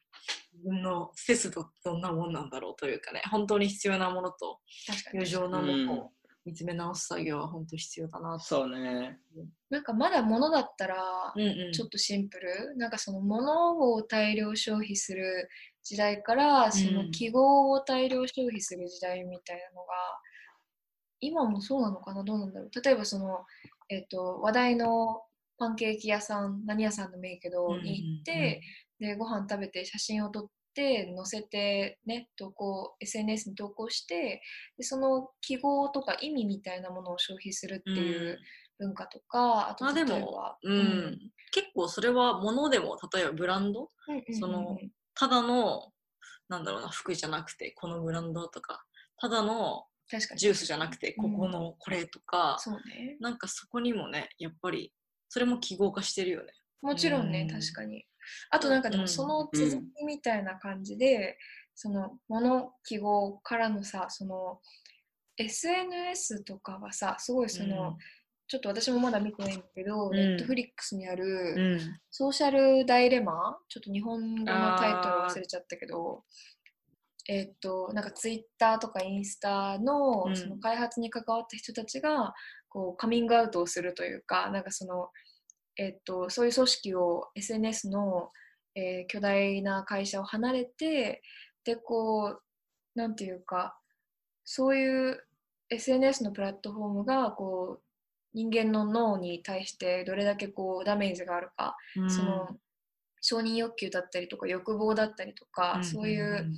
自分の節度ってどんなもんなんだろうというかね本当に必要なものと確かに。余剰なものを見つめ直す作業は本当必要だなと。そうね。なんかまだ物だったらうんうん、ちょっとシンプル、なんかその物を大量消費する時代からその記号を大量消費する時代みたいなのが、今もそうなのかな？どうなんだろう？例えばその、えっと話題のパンケーキ屋さん何屋さんでもいいけど、に行って、でご飯食べて写真を撮って載せてね投稿 SNS に投稿してでその記号とか意味みたいなものを消費するっていう文化とか、あと例えもば、、うん。結構それは物でも例えばブランド？うんうんうんうん。そのただのなんだろうな、服じゃなくて、このブランドとか、ただの確かに。ジュースじゃなくて、うんここのこれとか、そうね。なんかそこにもね、やっぱり、それも記号化してるよね。もちろんね、うん。確かに。あとなんかでうん。もその続きみたいな感じで、その物記号からのさ、その SNS とかはさ、すごいその、ちょっと私もまだ見てないんだけど、ん。ネットフリックスにある、うん。ソーシャルダイレマちょっと日本語のタイトル忘れちゃったけど、えー。っと、なんかツイッターとかインスタの,、うん。その開発に関わった人たちがこうカミングアウトをするというか、なんかその、えーっと、そういう組織を SNS の、えー巨大な会社を離れて、で、こう、なんていうか、そういう SNS のプラットフォームがこう人間の脳に対してどれだけこうダメージがあるか、うん。その承認欲求だったりとか欲望だったりとか、そういう、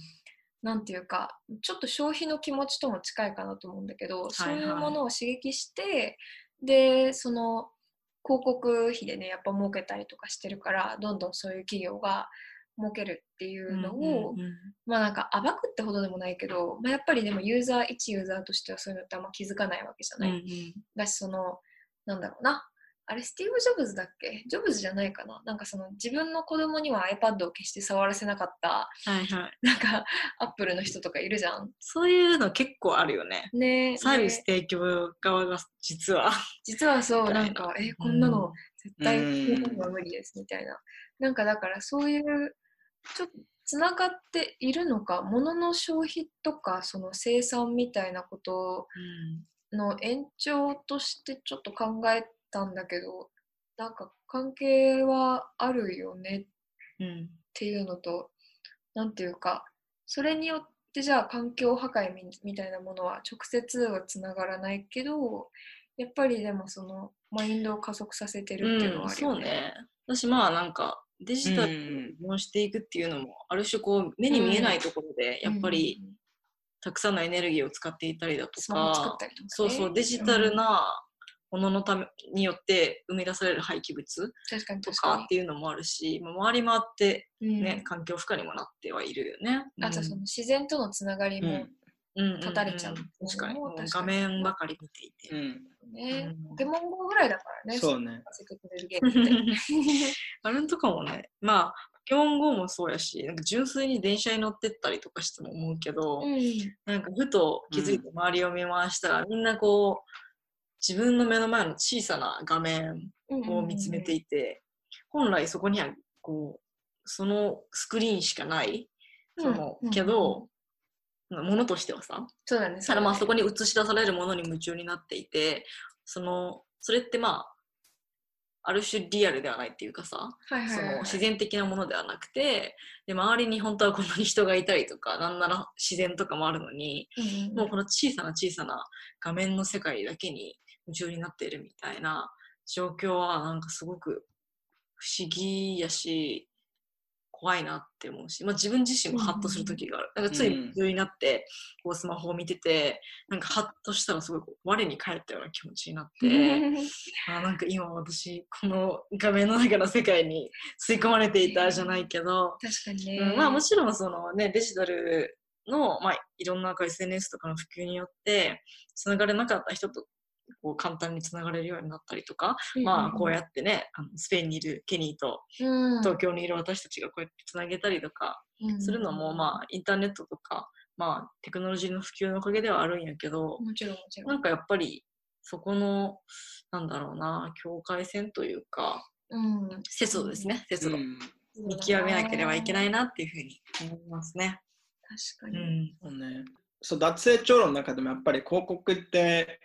なんていうかちょっと消費の気持ちとも近いかなと思うんだけど、そういうものを刺激してでその広告費でねやっぱ儲けたりとかしてるからどんどんそういう企業が儲けるっていうのを、うんうんまあなんか暴くってほどでもないけど、まあ、やっぱりでもユーザー一ユーザーとしてはそういうのってあんま気づかないわけじゃうんない、だしそのなんだろうなあれスティーブ・ジョブズだっけ？ジョブズじゃないかな。なんかその自分の子供には iPad を決して触らせなかったはいはい。なんかアップルの人とかいるじゃん。そういうの結構あるよね。ねサービスね。提供側が実は。実はそうな。んなかえこんなの絶対うん日本は無理ですみたいな。なんかだからそういうちょっとつながっているのか物の消費とかその生産みたいなことの延長としてちょっと考えたんだけどなんか関係はあるよねうん。うんっていうのとなんていうかそれによってじゃあ環境破壊みみたいなものは直接はつながらないけどやっぱりでもそのマインドを加速させてるっていうのはあるよね。そうね。私まあなんかデジタルに依存していくっていうのも、ある種こう目に見えないところで、やっぱりうんたくさんのエネルギーを使っていたりだとか、そうそう、デジタルなもののためによって生み出される廃棄物確かにと確かかっていうのもあるし、まあ周り回ってに、ね、環境負荷にもなってはいるよね。うん、あとその自然とのつながりもうん。断たれちゃう確かに。もうもう画確かに。面ばかり見ていて。うん。ね、うん。ポケモン GO ぐらいだからねそうね。させてくれるゲームって。<laughs> あれとかもね、まあ、ポケモン GO もそうやし、なんか純粋に電車に乗ってったりとかしても思うけど、うん。なんかふと気づいて周りを見回したら、みんなこう、自分の目の前の小さな画面を見つめていて、本来そこにはこう、そのスクリーンしかない、その、うんけど、ものとしてはさ、そうだねただまあそこにに映し出されるものに夢中になっていて、その、それってまあ、ある種リアルではないっていうかさ、その自然的なものではなくて、で周りに本当はこんなに人がいたりとか、なんなら自然とかもあるのに、うんうん。もうこの小さな小さな画面の世界だけに夢中になっているみたいな状況はなんかすごく不思議やし、怖いなって思うし、まあ、自分自身もハッとする時がある。なんかつい夢中になって、こうスマホを見てて、なんかハッとしたらすごい我に返ったような気持ちになって、<laughs> あなんか今私この画面の中の世界に吸い込まれていたじゃないけど、確かにね、うんまあもちろんそのねデジタルの、まあ、いろんな SNS とかの普及によってつながれなかった人とこう簡単につながれるようになったりとか、まあこうやってねあのスペインにいるケニーとうん。東京にいる私たちがこうやってつなげたりとかするのも、まあインターネットとか、まあ、テクノロジーの普及のおかげではあるんやけど、もちろんもちろん。なんかやっぱりそこのなんだろうな境界線というかうん。節度ですね節度、うん。見極めなければいけないなっていうふうに思いますね。確かに、うん。そうね。そう、脱成長論の中でもやっぱり広告って、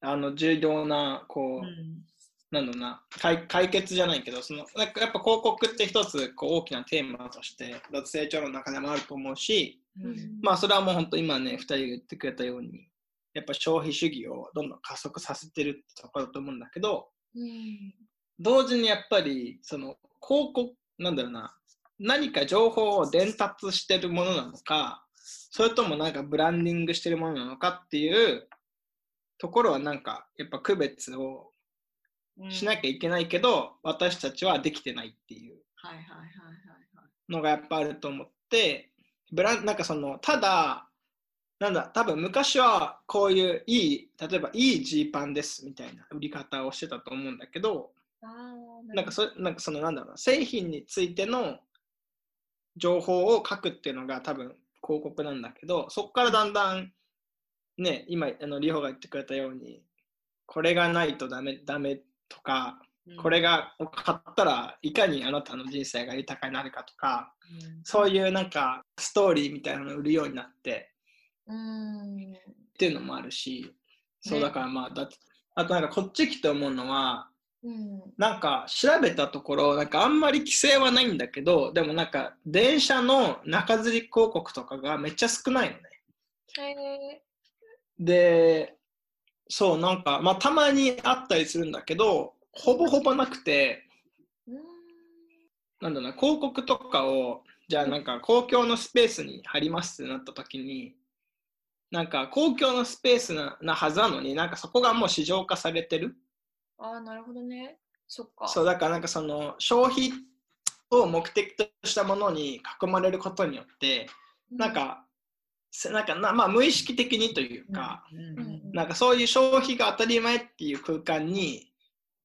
あの、重要な、こう、うん。なんだろうな解、解決じゃないけど、そのなんかやっぱ広告って一つこう大きなテーマとして、脱成長論の中でもあると思うし、うん。まあそれはもう本当今ね、二人が言ってくれたように、やっぱ消費主義をどんどん加速させてるってところだと思うんだけど、うん。同時にやっぱりその広告、なんだろうな、何か情報を伝達してるものなのか、それともなんかブランディングしてるものなのかっていうところはなんかやっぱ区別をしなきゃいけないけど、私たちはできてないっていう。のがやっぱあると思って、ブランなんかその、ただ、なんだ、多分昔はこういういい、例えばいいジーパンですみたいな売り方をしてたと思うんだけど、なんかそなんかそのなんだろうな、製品についての情報を書くっていうのが多分広告なんだけど、そこからだんだん、ね、今、あのリホが言ってくれたように、これがないとダメダメとか、これが買ったらいかにあなたの人生が豊かになるかとか、そういうなんかストーリーみたいなのを売るようになってうん。っていうのもあるし、そうねだからまあ、だあとなんかこっち来て思うのは、うん。なんか調べたところ、なんかあんまり規制はないんだけど、でもなんか電車の中吊り広告とかがめっちゃ少ないのね。へで、そう、なんか、まあたまにあったりするんだけど、ほぼほぼなくて。なんだな、広告とかを、じゃあなんか公共のスペースに貼りますってなった時に、なんか公共のスペースななはずなのに、なんかそこがもう市場化されてる。ああ、なるほどね。そっか。そう、だからなんかその消費を目的としたものに囲まれることによって、なんか、せなんかな、まあ無意識的にというか、なんかそういう消費が当たり前っていう空間に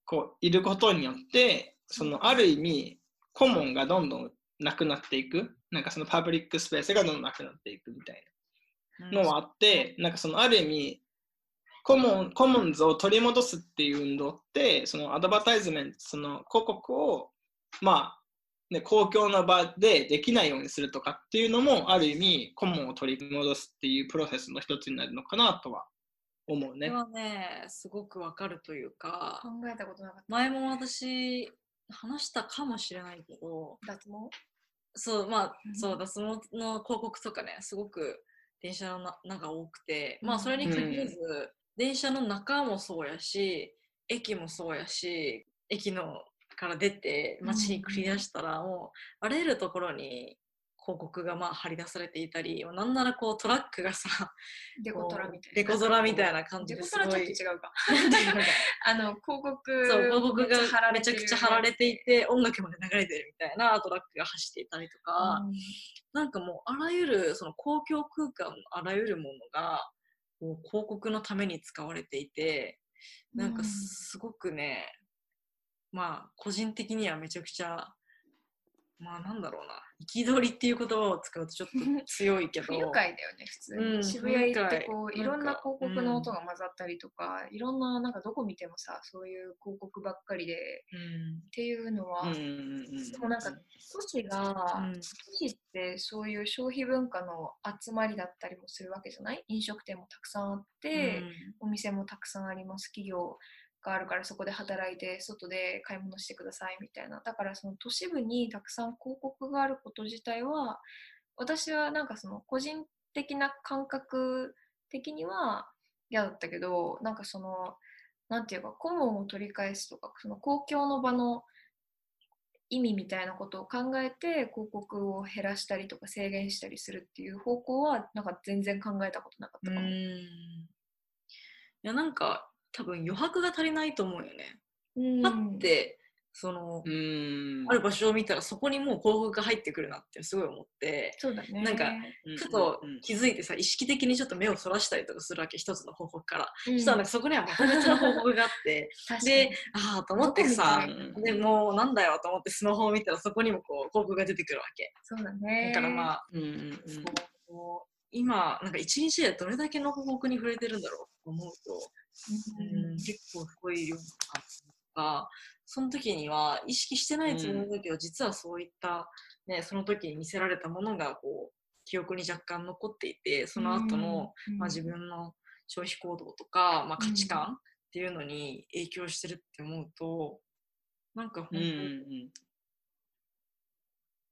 こういることによって、そのある意味、コモンがどんどんなくなっていく、なんかそのパブリックスペースがどんどんなくなっていくみたいなのはあって、なんかそのある意味、コモンコモンズを取り戻すっていう運動って、そのアドバタイズメント、その広告を、まあ、ね、公共の場でできないようにするとかっていうのも、ある意味、コモンを取り戻すっていうプロセスの一つになるのかなとは思うね。これはね、すごくわかるというか、考えたことなかっ前も私、話したかもしれないけど、た。脱毛？そう、まあう、んそうだ、そのの広告とかね、すごく電車のな中多くて、まあ、うんそれに限らず、電車の中もそうやし、駅もそうやし、駅のから出て街に繰り出したら、もう、あらゆるところに広告がまあ張り出されていたり、なんならこうトラックがさ、デコトラみたいな。デコトラみたいな感じデですごい。コトラちょっと違うか。<laughs> <laughs> あの、広告そう、広告がめちゃくちゃ貼られていて、音楽まで流れてるみたいなトラックが走っていたりとか、うんなんかもうあらゆるその公共空間のあらゆるものがこう広告のために使われていてなんかすごくね、まあ個人的にはめちゃくちゃまあなんだろうな。憤りっていう言葉を使うとちょっと強いけど。<laughs> 不愉快だよね、普通に。うん渋谷行って不こう、いろんな広告の音が混ざったりとか、いろんな、なんかどこ見てもさ、そういう広告ばっかりで、うん。っていうのは、うんうんうんでもなんか都市が、うん。都市ってそういう消費文化の集まりだったりもするわけじゃない？飲食店もたくさんあって、お店もたくさんあります。企業があるからそこで働いて外で買い物してくださいみたいなだからその都市部にたくさん広告があること自体は私はなんかその個人的な感覚的には嫌だったけどなんかそのなんていうか顧問を取り返すとかその公共の場の意味みたいなことを考えて広告を減らしたりとか制限したりするっていう方向はなんか全然考えたことなかったかも。いやなんか多分余白が足りないと思うよね。うん。パッてその、うん。ある場所を見たらそこにもう広告が入ってくるなってすごい思って。そうだね。なんかうんふとうん。気づいてさ意識的にちょっと目をそらしたりとかするわけ一つの広告から、うん、そしたらなんかそこにはまた別の広告があって。でああと思ってさでもうなんだよと思ってスマホを見たらそこにもこう広告が出てくるわけ。そうだね。だからまあ、うんうんうん。そう今なんか一日でどれだけの広告に触れてるんだろうと思うとうん。うん、結構すごい量だったとか、その時には意識してないつもりだけど、実はそういった、ね、その時に見せられたものがこう記憶に若干残っていて、その後の、うん。まあ、自分の消費行動とか、まあ、価値観っていうのに影響してるって思うと、なんか本当、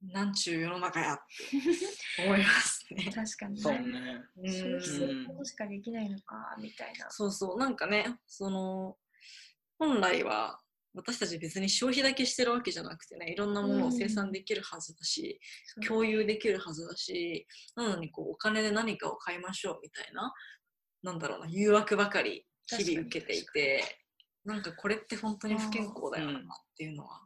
なんちゅう世の中やって <laughs> 思いますね。確かにそうね。ね。うしかできないのか、みたいな。そうそう、なんかね、その、本来は私たち別に消費だけしてるわけじゃなくてね、いろんなものを生産できるはずだし、そう共有できるはずだし、なのにこうお金で何かを買いましょうみたいな、なんだろうな、誘惑ばかり日々受けていて、なんかこれって本当に不健康だよなっていうのは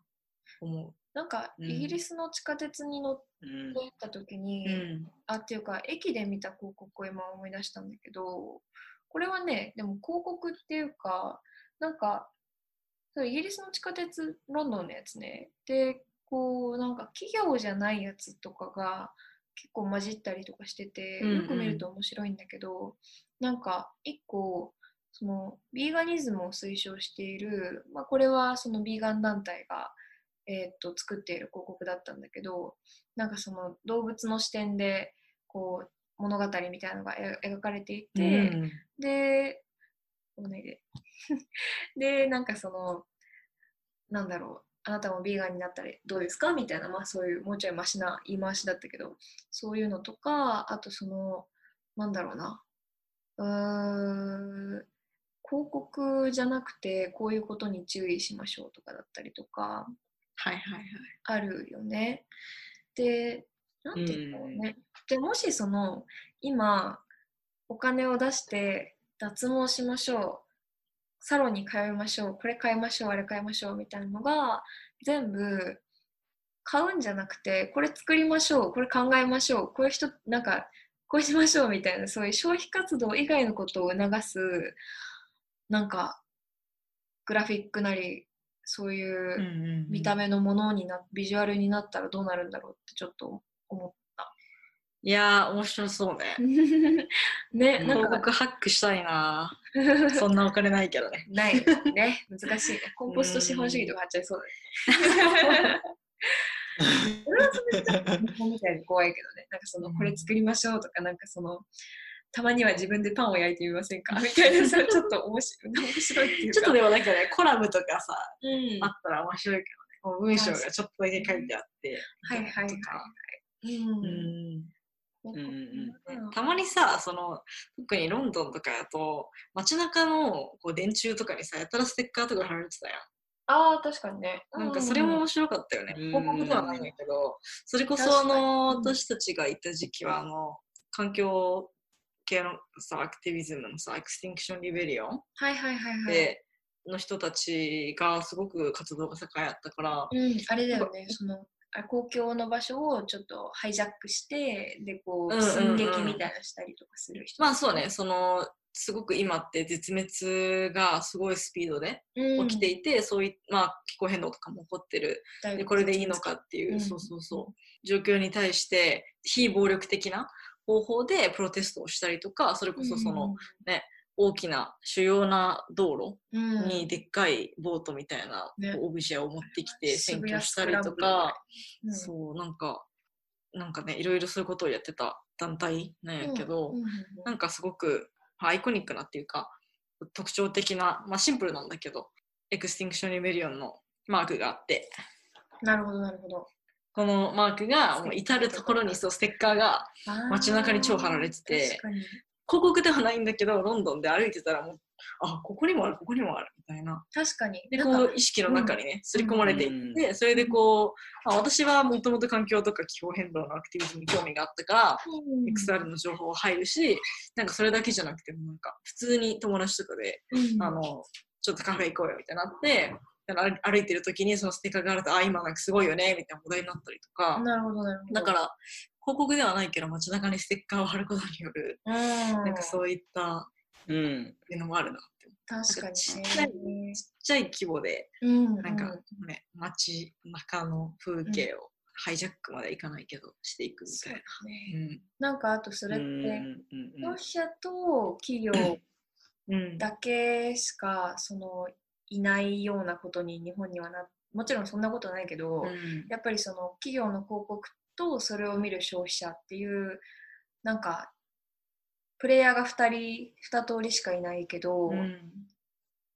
思う。なんかうん。イギリスの地下鉄に乗っうん。て行った時に、うん。あっていうか駅で見た広告を今思い出したんだけどこれはねでも広告っていうかなんかイギリスの地下鉄ロンドンのやつね。でこうなんか企業じゃないやつとかが結構混じったりとかしてて、うんうん。よく見ると面白いんだけどなんか一個そのビーガニズムを推奨している、まあ、これはそのビーガン団体が、えーっと作っている広告だったんだけどなんかその動物の視点でこう物語みたいなのがえ描かれていて、うん。で、お願いで。<laughs> で、なんかその、なんだろう、あなたもビーガンになったらどうですか？みたいな、まあそういう、もうちょいマシな言い回しだったけど、そういうのとか、あとその、なんだろうな、う広告じゃなくて、こういうことに注意しましょうとかだったりとか、はいはいはい。あるよね。で、なんていうんだろうね。でもしその今お金を出して脱毛しましょう。サロンに通いましょう。これ買いましょう。あれ買いましょう。みたいなのが全部買うんじゃなくてこれ作りましょう。これ考えましょう。こういう人なんかこうしましょう。みたいなそういう消費活動以外のことを促すなんかグラフィックなりそういう見た目。目のものになビジュアルになったらどうなるんだろうってちょっと思っいやー、面白そうね。<laughs> ね、なんか広告ハックしたいな。そんなお金ないけどね。ないね、<laughs> 難しいね。コンポスト資本主義とか貼っちゃいそうだね。<laughs> それはそれでみたいに怖いけどね。なんかその、これ作りましょうとか、なんかその、たまには自分でパンを焼いてみませんか？みたいなさ、ちょっと面白い面白いっていうか。ちょっとでもなんかね、コラムとかさ、うん。あったら面白いけどね。もう文章がちょっとだけ書いてあって。はいはいはいとか。うんうんうんうん。たまにさ、その、特にロンドンとかだと、街中のこう電柱とかにさ、やたらステッカーとか貼られてたやああ、確かにね。ん。なんかそれも面白かったよね。うん。広告ではないんだけど、それこそあの、うん。私たちがいた時期は、あの、環境系のさ、アクティビズムのさ、 Extinction Rebellionはいはいはいはい。で、の人たちがすごく活動が盛んやったから、うん、あれだよね、そのあ公共の場所をちょっとハイジャックして、で、こう、うんうんうん。寸劇みたいなしたりとかする人。まあそうね、その、すごく今って絶滅がすごいスピードでうん、起きていて、そういまあ気候変動とかも起こってる。で、これでいいのかっていう、うん。そうそうそう、状況に対して非暴力的な方法でプロテストをしたりとか、それこそその、大きな主要な道路うん、にでっかいボートみたいなね。オブジェを持ってきて選渋谷挙したりとか、うん。そう、なんか、なんかね、いろいろそういうことをやってた団体なんやけど、うん。うん。うん。なんかすごくアイコニックなっていうか、特徴的な、まあシンプルなんだけど、 Extinction Rebellion のマークがあって、なるほど、なるほど。このマークがもう至るところにそうステッカーが街中に超貼られてて広告ではないんだけどロンドンで歩いてたらもうあここにもあるここにもあるみたいな。確かに。でこう意識の中にね刷り込まれていって、それでこう、まあ、私はもともと環境とか気候変動のアクティビズムに興味があったから、うん。XR の情報入るしなんかそれだけじゃなくてもなんか普通に友達とかで、うん。あのちょっとカフェ行こうよみたいになって歩いてる時にそのステッカーがあるとあ今なんかすごいよねみたいな話題になったりとか、なるほど、なるほど。だから広告ではないけど街中にステッカーを貼ることによるうん、なんかそういったうん。いうのもあるなって確かちっにちゃいね。ちっちゃい規模でうん、なんかね、街中の風景をハイジャックまでいかないけどしていくみたいだね。な。うんなんかあとそれって、消費者と企業うんだけしかそのいないようなことに日本にはなもちろんそんなことないけど、うん。やっぱりその企業の広告とそれを見る消費者っていうなんかプレイヤーが2人2通りしかいないけど、うん。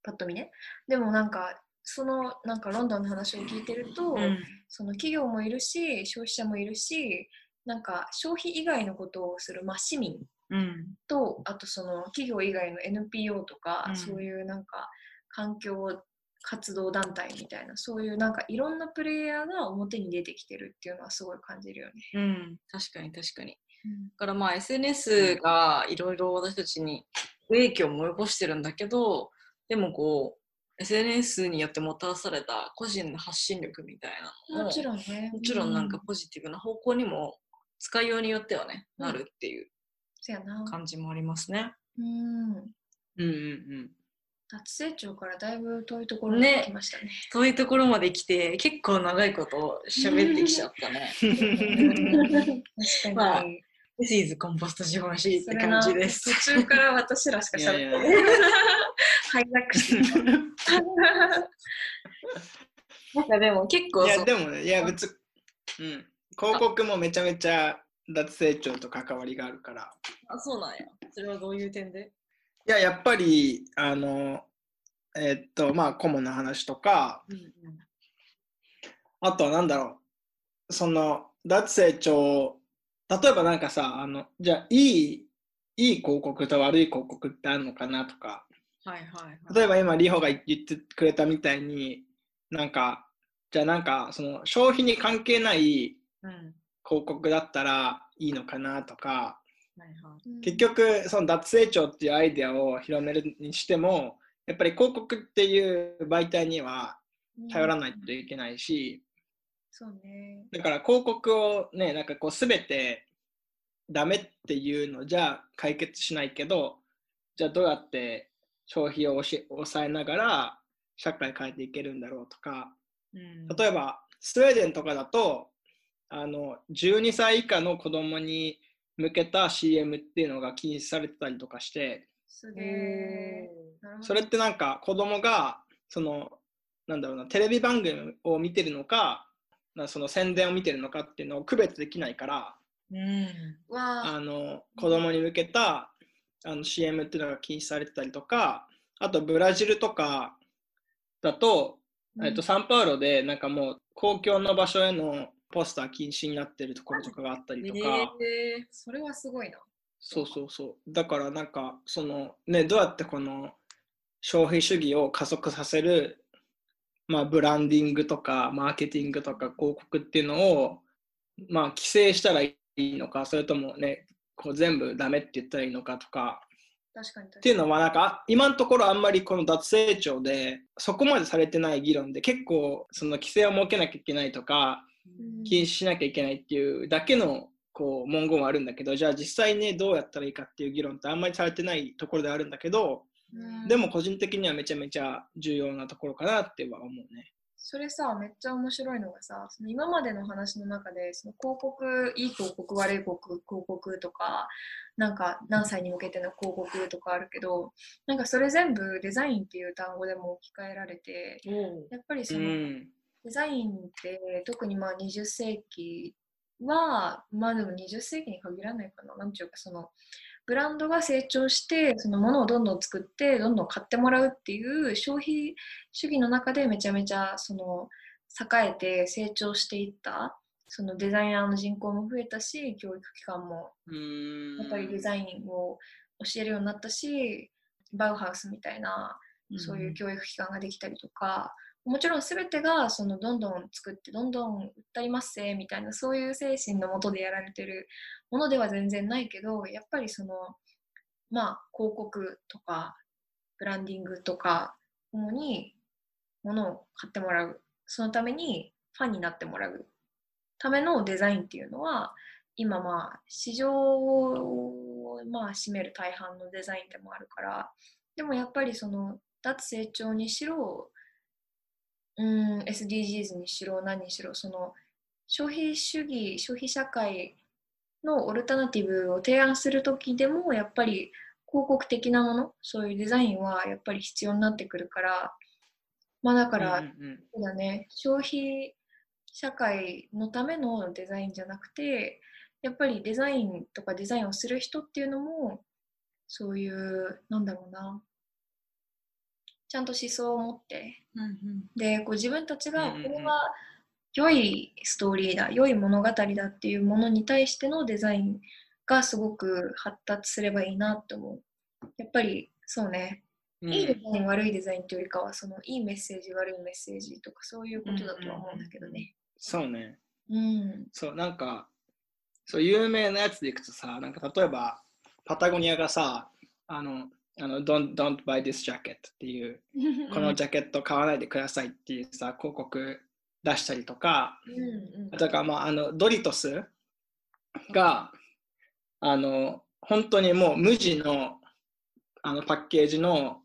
パッと見ね。でもなんかそのなんかロンドンの話を聞いてると、うん。その企業もいるし消費者もいるしなんか消費以外のことをする、まあ、市民うん。とあとその企業以外の NPO とか、うん。そういうなんか環境活動団体みたいなそういうなんかいろんなプレイヤーが表に出てきてるっていうのはすごい感じるよね。うん、確かに確かに。だからまあ SNS がいろいろ私たちに影響も及ぼしてるんだけど、でもこう、SNS によってもたらされた個人の発信力みたいなのもちろんね。もちろんなんかうポジティブな方向にも使いようによってはね、うんなるっていう。感じもありますね。うん。うんうんうん。脱成長からだいぶ遠いところに来ましたね。そういうところまで来て結構長いこと喋ってきちゃったね。確かに。まあ This is コンポスト資本主義って感じです。途中から私らしか喋ってない。ハイジャックしてる。<laughs> なんかでも結構いや、でもね、いや、別、うん。広告もめちゃめちゃ脱成長と関わりがあるから。あそうなんや。それはどういう点で？いや、やっぱり、あの、えっと、まあ、顧問の話とか、うんうんあとはなんだろう、その、脱成長、例えばなんかさ、あの、じゃあ、いい、いい広告と悪い広告ってあるのかなとか、はいはいはい。例えば今、リホが言ってくれたみたいに、なんか、じゃあなんか、その、消費に関係ないうん広告だったらいいのかなとか。結局、その脱成長っていうアイデアを広めるにしても、やっぱり広告っていう媒体には頼らないといけないし、そうね。だから広告をね、なんかこうすべてダメっていうのじゃ解決しないけど、じゃあどうやって消費を押し抑えながら社会変えていけるんだろうとか、うん。例えばスウェーデンとかだと、あの12歳以下の子供に向けた CM っていうのが禁止されてたりとかして、すげそれってなんか子供がそのなんだろうなテレビ番組を見てるのかなその宣伝を見てるのかっていうのを区別できないからうん。わあ。あの子供に向けたあの CM っていうのが禁止されてたりとかあとブラジルとかだと、えっと、サンパウロでなんかもう公共の場所へのポスター禁止になってるところとかがあったりとか。えそれはすごいな。そうそうそう。だからなんか、そのね、どうやってこの消費主義を加速させる、まあ、ブランディングとか、マーケティングとか広告っていうのを、まあ、規制したらいいのか、それともね、こう全部ダメって言ったらいいのかとか、確かに。っていうのはなんか、今のところあんまりこの脱成長で、そこまでされてない議論で、結構、その規制を設けなきゃいけないとか、うん禁止しなきゃいけないっていうだけのこう文言はあるんだけどじゃあ実際ねどうやったらいいかっていう議論ってあんまりされてないところではあるんだけどうん。でも個人的にはめちゃめちゃ重要なところかなっては思うね。それさ、めっちゃ面白いのがさ、その今までの話の中で、その広告、いい広告、悪い広告広告とか、なんか何歳に向けての広告とかあるけど、なんかそれ全部デザインっていう単語でも置き換えられて、やっぱりうその、んデザインって特にまあ20世紀は、まあでも20世紀に限らないかな、なんていうかその、ブランドが成長して、そのものをどんどん作って、どんどん買ってもらうっていう消費主義の中でめちゃめちゃその栄えて成長していった、そのデザイナーの人口も増えたし、教育機関もやっぱりデザインを教えるようになったし、バウハウスみたいなそういう教育機関ができたりとか、もちろん全てがそのどんどん作ってどんどん売ったりますせみたいなそういう精神のもとでやられてるものでは全然ないけどやっぱりそのまあ広告とかブランディングとか主に物を買ってもらう。そのためにファンになってもらう。ためのデザインっていうのは今まあ市場をまあ占める大半のデザインでもあるからでもやっぱりその脱成長にしろうん SDGs にしろ何にしろその消費主義消費社会のオルタナティブを提案する時でもやっぱり広告的なものそういうデザインはやっぱり必要になってくるからまあだから、うんうん。そうだね、消費社会のためのデザインじゃなくて、やっぱりデザインとかデザインをする人っていうのも、そういう、なんだろうな、ちゃんと思想を持って、うんうんで、こう自分たちがこれは良いストーリーだ、良い物語だっていうものに対してのデザインがすごく発達すればいいなって思う。やっぱりそうね、うんいいデザイン、悪いデザインというよりかは、そのいいメッセージ、悪いメッセージとか、そういうことだとは思うんだけどね。そうね。うん。そう、なんか、そう、有名なやつでいくとさ、なんか例えば、パタゴニアがさ、あの、あの don't, don't buy this jacket っていう、このジャケット買わないでくださいっていうさ、広告出したりとか、うんうん。だからまあ、あの、ドリトスが、あの、本当にもう無地のあのパッケージの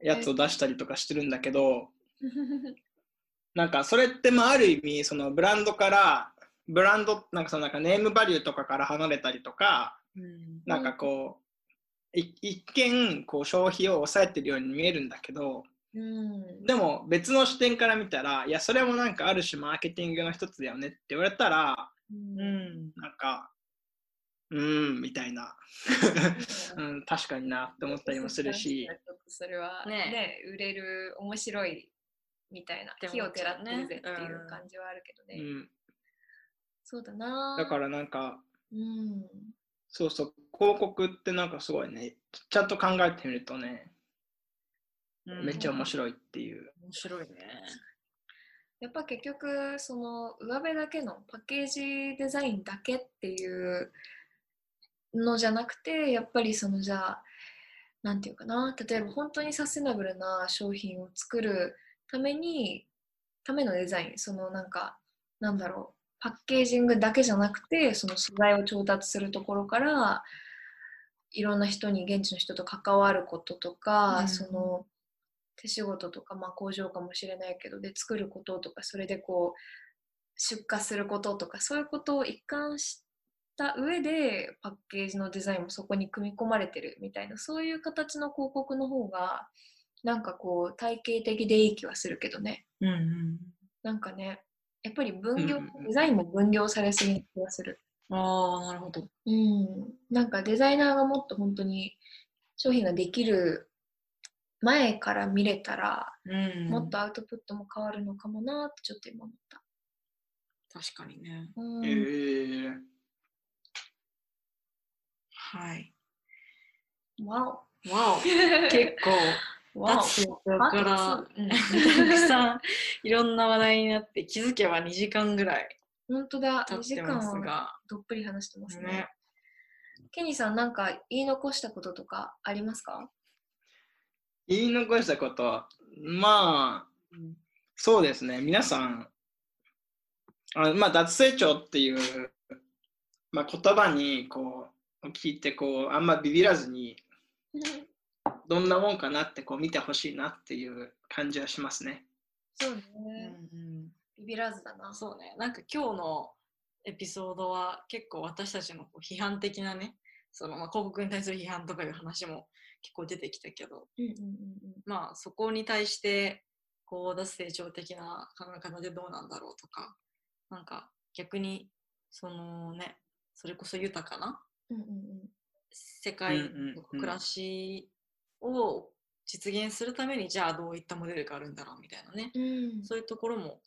やつを出したりとかしてるんだけど、<laughs> なんかそれってまあある意味そのブランドからブランドなんかそのなんかネームバリューとかから離れたりとかうん。なんかこうい一見こう消費を抑えてるように見えるんだけどうん。でも別の視点から見たらいやそれもなんかある種マーケティングの一つだよねって言われたらうん。なんかうーんみたいな、<laughs> うん、確かになって思ったりもするし。それはね。ね売れる面白いみたいな火を照らってるぜっていう感じはあるけどね、うん、そうだな。だからなんかうんそうそう。広告ってなんかすごいね。ちゃんと考えてみるとねうん。めっちゃ面白いっていう。面白いね。やっぱ結局その上辺だけのパッケージデザインだけっていうのじゃなくてやっぱりそのじゃあなんていうかな。例えば本当にサステナブルな商品を作るためにためのデザイン。そのなんかなんだろうパッケージングだけじゃなくてその素材を調達するところからいろんな人に現地の人と関わることとか、うんその手仕事とか、まあ、工場かもしれないけどで作ることとかそれでこう出荷することとかそういうことを一貫した上でパッケージのデザインもそこに組み込まれてるみたいなそういう形の広告の方がなんかこう体系的でいい気はするけどねうんうん。なんかねやっぱり分業、デザインも分業されすぎな気がするああ、なるほど。うんなんかデザイナーがもっと本当に商品ができる前から見れたら、うんもっとアウトプットも変わるのかもなってちょっと今思った。確かにね。うんえーはい。わわお。<laughs> 結構、脱成長から、あう。ん。たくさんいろんな話題になって、気づけば2時間ぐらいお本当だ、2時間はが、どっぷり話してますね。ね。ケニーさん、なんか言い残したこととかありますか？言い残したこと、まあ、うんそうですね、皆さん、あまあ、脱成長っていう、まあ、言葉にこう聞いてこう、あんまビビらずに、<laughs> どんなもんかなってこう見てほしいなっていう感じはしますね。そうね、うんうん。ビビらずだな。そうね、なんか今日のエピソードは結構私たちのこう批判的なね、そのまあ広告に対する批判とかいう話も結構出てきたけど、うんうんうんまあそこに対してこう脱成長的な考え方でどうなんだろうとか、なんか逆にそのね、それこそ豊かなうんうんうん。世界の暮らしを実現するためにじゃあどういったモデルがあるんだろうみたいなね、うんそういうところも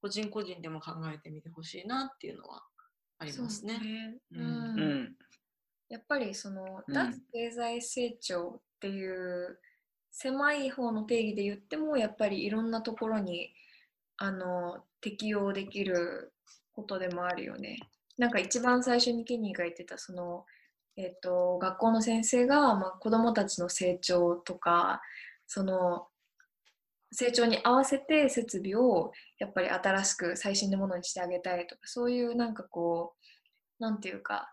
個人個人でも考えてみてほしいなっていうのはありますね。そうねうんうんうん。やっぱりそのうん脱経済成長っていう狭い方の定義で言ってもやっぱりいろんなところにあの適用できることでもあるよね。なんか一番最初にケニーが言ってたその、えっと学校の先生が、まあ、子どもたちの成長とかその成長に合わせて設備をやっぱり新しく最新のものにしてあげたいとかそういうなんかこうなんていうか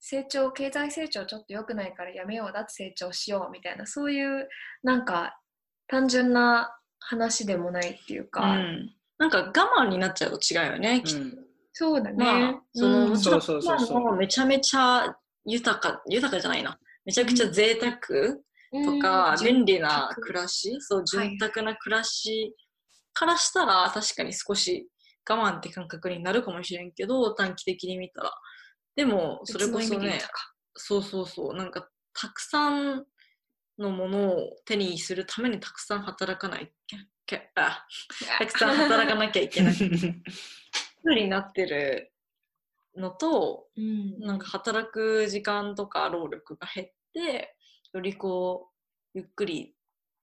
成長経済成長ちょっと良くないからやめよう脱成長しようみたいなそういうなんか単純な話でもないっていううか、ん。なんか我慢になっちゃうと違うよね、きっと。うん。そうだね、まあ、その、うん。そうそうそうそう。もめちゃめちゃ豊か、豊かじゃないな。めちゃくちゃ贅沢とか、うん。便利な潤暮らし、そう、はい潤沢な暮らしからしたら、確かに少し我慢って感覚になるかもしれんけど、短期的に見たら。でも、それこそねそうそうそう、なんか、たくさんのものを手にするためにたくさん働かない、けあたくさん働かなきゃいけない。<laughs> ふうになってるのと、うんなんか働く時間とか労力が減って、よりこう、ゆっくり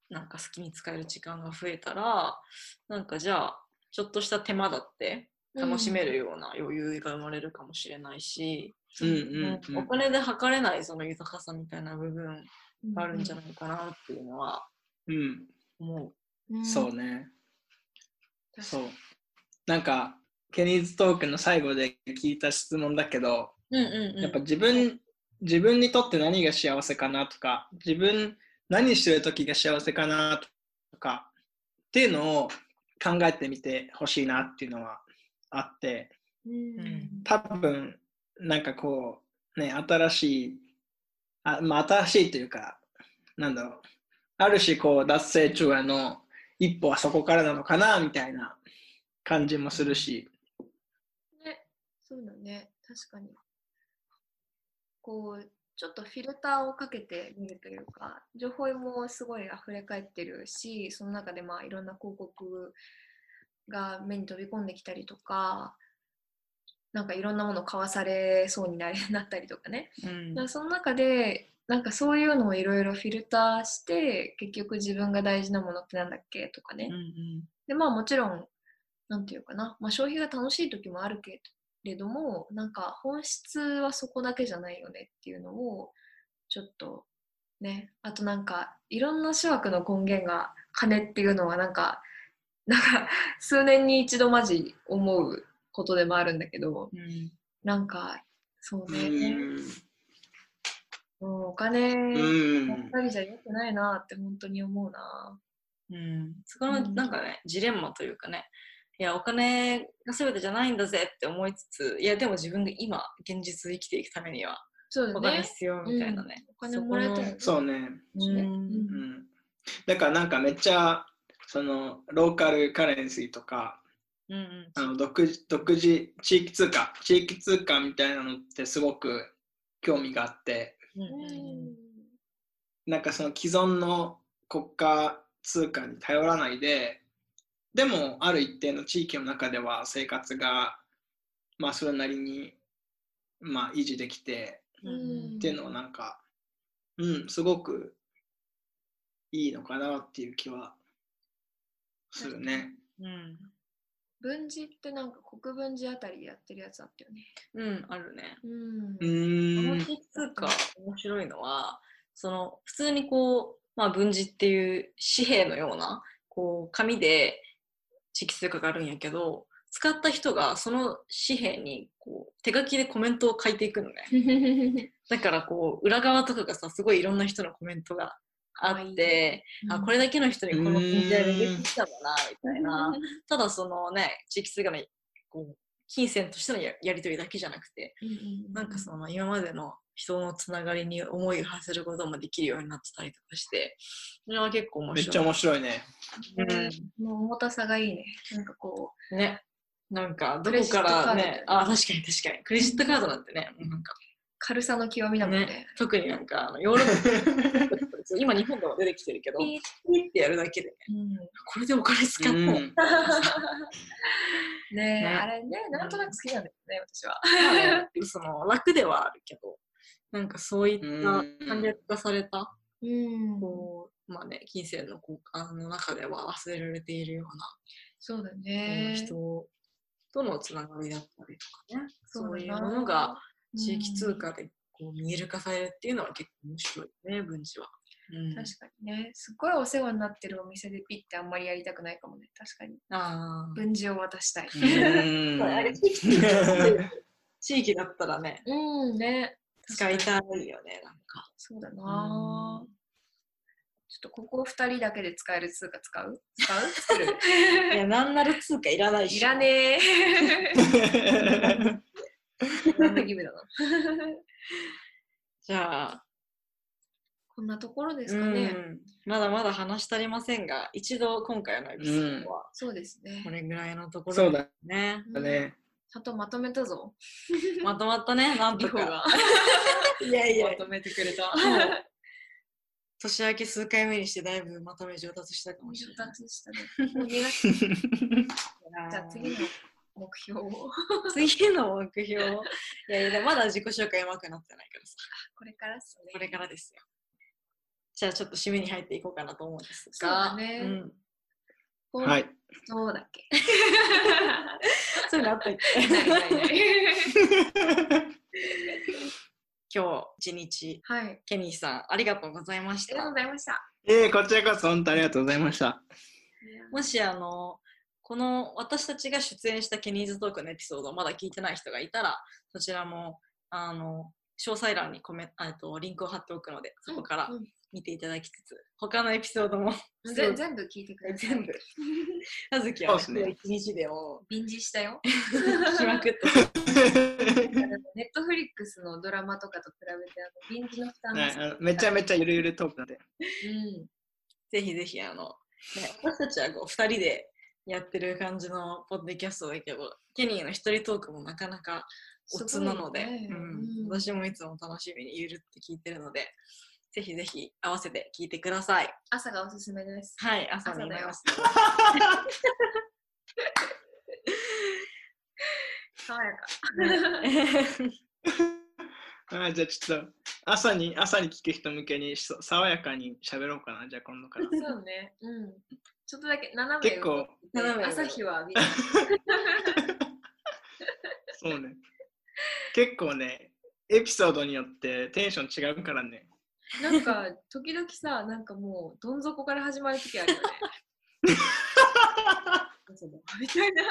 なんか好きに使える時間が増えたら、なんかじゃあ、ちょっとした手間だって楽しめるような余裕が生まれるかもしれないし、うんうんうんお金で測れないその豊かさみたいな部分あるんじゃないかなっていうのはうん、思う。うんそうね。そう。なんか、ケニーズトークの最後で聞いた質問だけど、うんうんうん。やっぱ自分、自分にとって何が幸せかなとか、自分何してる時が幸せかなとか、っていうのを考えてみてほしいなっていうのはあって、うん多分、なんかこう、ね、新しい、あまあ、新しいというか、なんだろう、ある種こう、脱成中への一歩はそこからなのかな、みたいな感じもするし、ね、そうだね、確かに。こう、ちょっとフィルターをかけてみるというか、情報もすごい溢れ返ってるし、その中でまあいろんな広告が目に飛び込んできたりとか、なんかいろんなもの買わされそうになりなったりとかね。うんだからその中で、なんかそういうのをいろいろフィルターして、結局自分が大事なものってなんだっけとかね。うんうんでまあもちろん、なんていうかな、まあ、消費が楽しい時もあるけれども、なんか本質はそこだけじゃないよねっていうのを、ちょっとね、あとなんかいろんな諸悪の根源が金っていうのはなんか、なんか数年に一度マジ思うことでもあるんだけど、うんなんかそううね、うお金うんばっかりじゃ良くないなって本当に思うな。うん、そこのなんかね、ジレンマというかね、いや、お金が全てじゃないんだぜって思いつつ、いや、でも自分が今、現実生きていくためには、そうだお金ね。必要みたいなね。お金もらえたらねそうね。うんねうん。だからなんかめっちゃ、その、ローカルカレンシーとか、うんうんあの独自独自地域通貨、地域通貨みたいなのってすごく興味があって、うんうんうんなんかその既存の国家通貨に頼らないで、でもある一定の地域の中では生活が、まあそれなりに、まあ維持できて、うんっていうのはなんか、うん、すごくいいのかなっていう気はするね。うん文字ってなんか国分寺あたりでやってるやつあったよね。うん、あるね。うんうこ。の地域通貨面白いのは、その普通にこう、まあ、文字っていう紙幣のようなこう紙で地域通貨があるんやけど使った人がその紙幣にこう手書きでコメントを書いていくのね。<laughs> だからこう裏側とかがさすごいいろんな人のコメントがあってあこれだけの人にこの文字でできたんだなみたいな。ただそのね地域通貨のこう金銭としてのややり取りだけじゃなくてなんかその今までの人のつながりに思いを馳せることもできるようになってたりとかして、それは結構面白い。めっちゃ面白いね。もう重たさがいいね。なんかこね。なんか、どこからね、あ、確かに確かに。クレジットカードなんてね、もうなんかう軽さの極みだもんね。ね、特になんかあのヨーロッパ <laughs> 今日本でも出てきてるけど、ピーってやるだけでね、うん。これでお金使っうん。<laughs> ねえね。あれね、なんとなく好きなんだよね、私は。その楽ではあるけど、なんかそういった簡略化された、うん。こう、まあね、金銭の交換の中では忘れられているような、そうだうんね。人とのつながりだったりとかね、そういうものが地域通貨でこう見える化されるっていうのは結構面白いね、文字は。うん、確かにね。すっごいお世話になってるお店でピッてあんまりやりたくないかもね。確かに。あ文字を渡したい。うんあ。あれ地域地域だったらね、うんね。使いたいよね、なんか。そうだなぁ。ちょっとここ二人だけで使える通貨使う？使う？<laughs> 作る？いや、なんなら通貨いらないし。いらねえ。<laughs> <laughs> じゃあ、こんなところですうかね。ん、まだまだ話し足りませんが、一度今回のエピソードはそうですねこ。れぐらいのところそうだね。ね。ちゃんとまとめたぞ。まとまったね、<laughs> なんとか。<laughs> いやいや、まとめてくれた。年明け数回目にしてだいぶまとめ上達したかもし上れない。達したね。もう2月じゃあ次の目標を。<laughs> 次の目標。いやいや、まだ自己紹介うまくなってないからさ。これからっすね。これからですよ。じゃあちょっと締めに入っていこうかなと思うんですそうねんはい。そうだっけ。<laughs> そういうのあったっけ？ないないない今日一日、はい。ケニーさん、ありがとうございましたありがとうご。ざいました。えー、こちらこそ本当ありがとうございました。もし、あの、この私たちが出演したケニーズトークのエピソードをまだ聞いてない人がいたら、そちらも、あの、詳細欄にコメあとリンクを貼っておくので、そこからうん見ていただきつつ、他のエピソードも <laughs> ぜ全部聞いてください。全部。あずきは、そうですね一日でもビンジしたよ。<laughs> 聞きまくって。<laughs> ネットフリックスのドラマとかと比べて、あのビンジの負担ねめちゃめちゃゆるゆるトークなんで。うん。ぜひぜひ、あの、ね、私たちはこう二人でやってる感じのポッドキャストだけど、ケニーの一人トークもなかなかおつなので、ねうんうん私もいつも楽しみにゆるって聞いてるので、ぜひぜひ合わせて聞いてください。朝がおすすめです。はい、朝に朝だよなります。<laughs> 爽やか。<laughs> あじゃあちょっと朝に朝に聞く人向けにそ爽やかに喋ろうかな、じゃあ今度から。そうね。うん。ちょっとだけ斜め結構斜め朝日は浴びる。<laughs> そうね。結構ね、エピソードによってテンション違うからね。なんか、時々さ、なんかもう、どん底から始まる時あるよね。みたいな。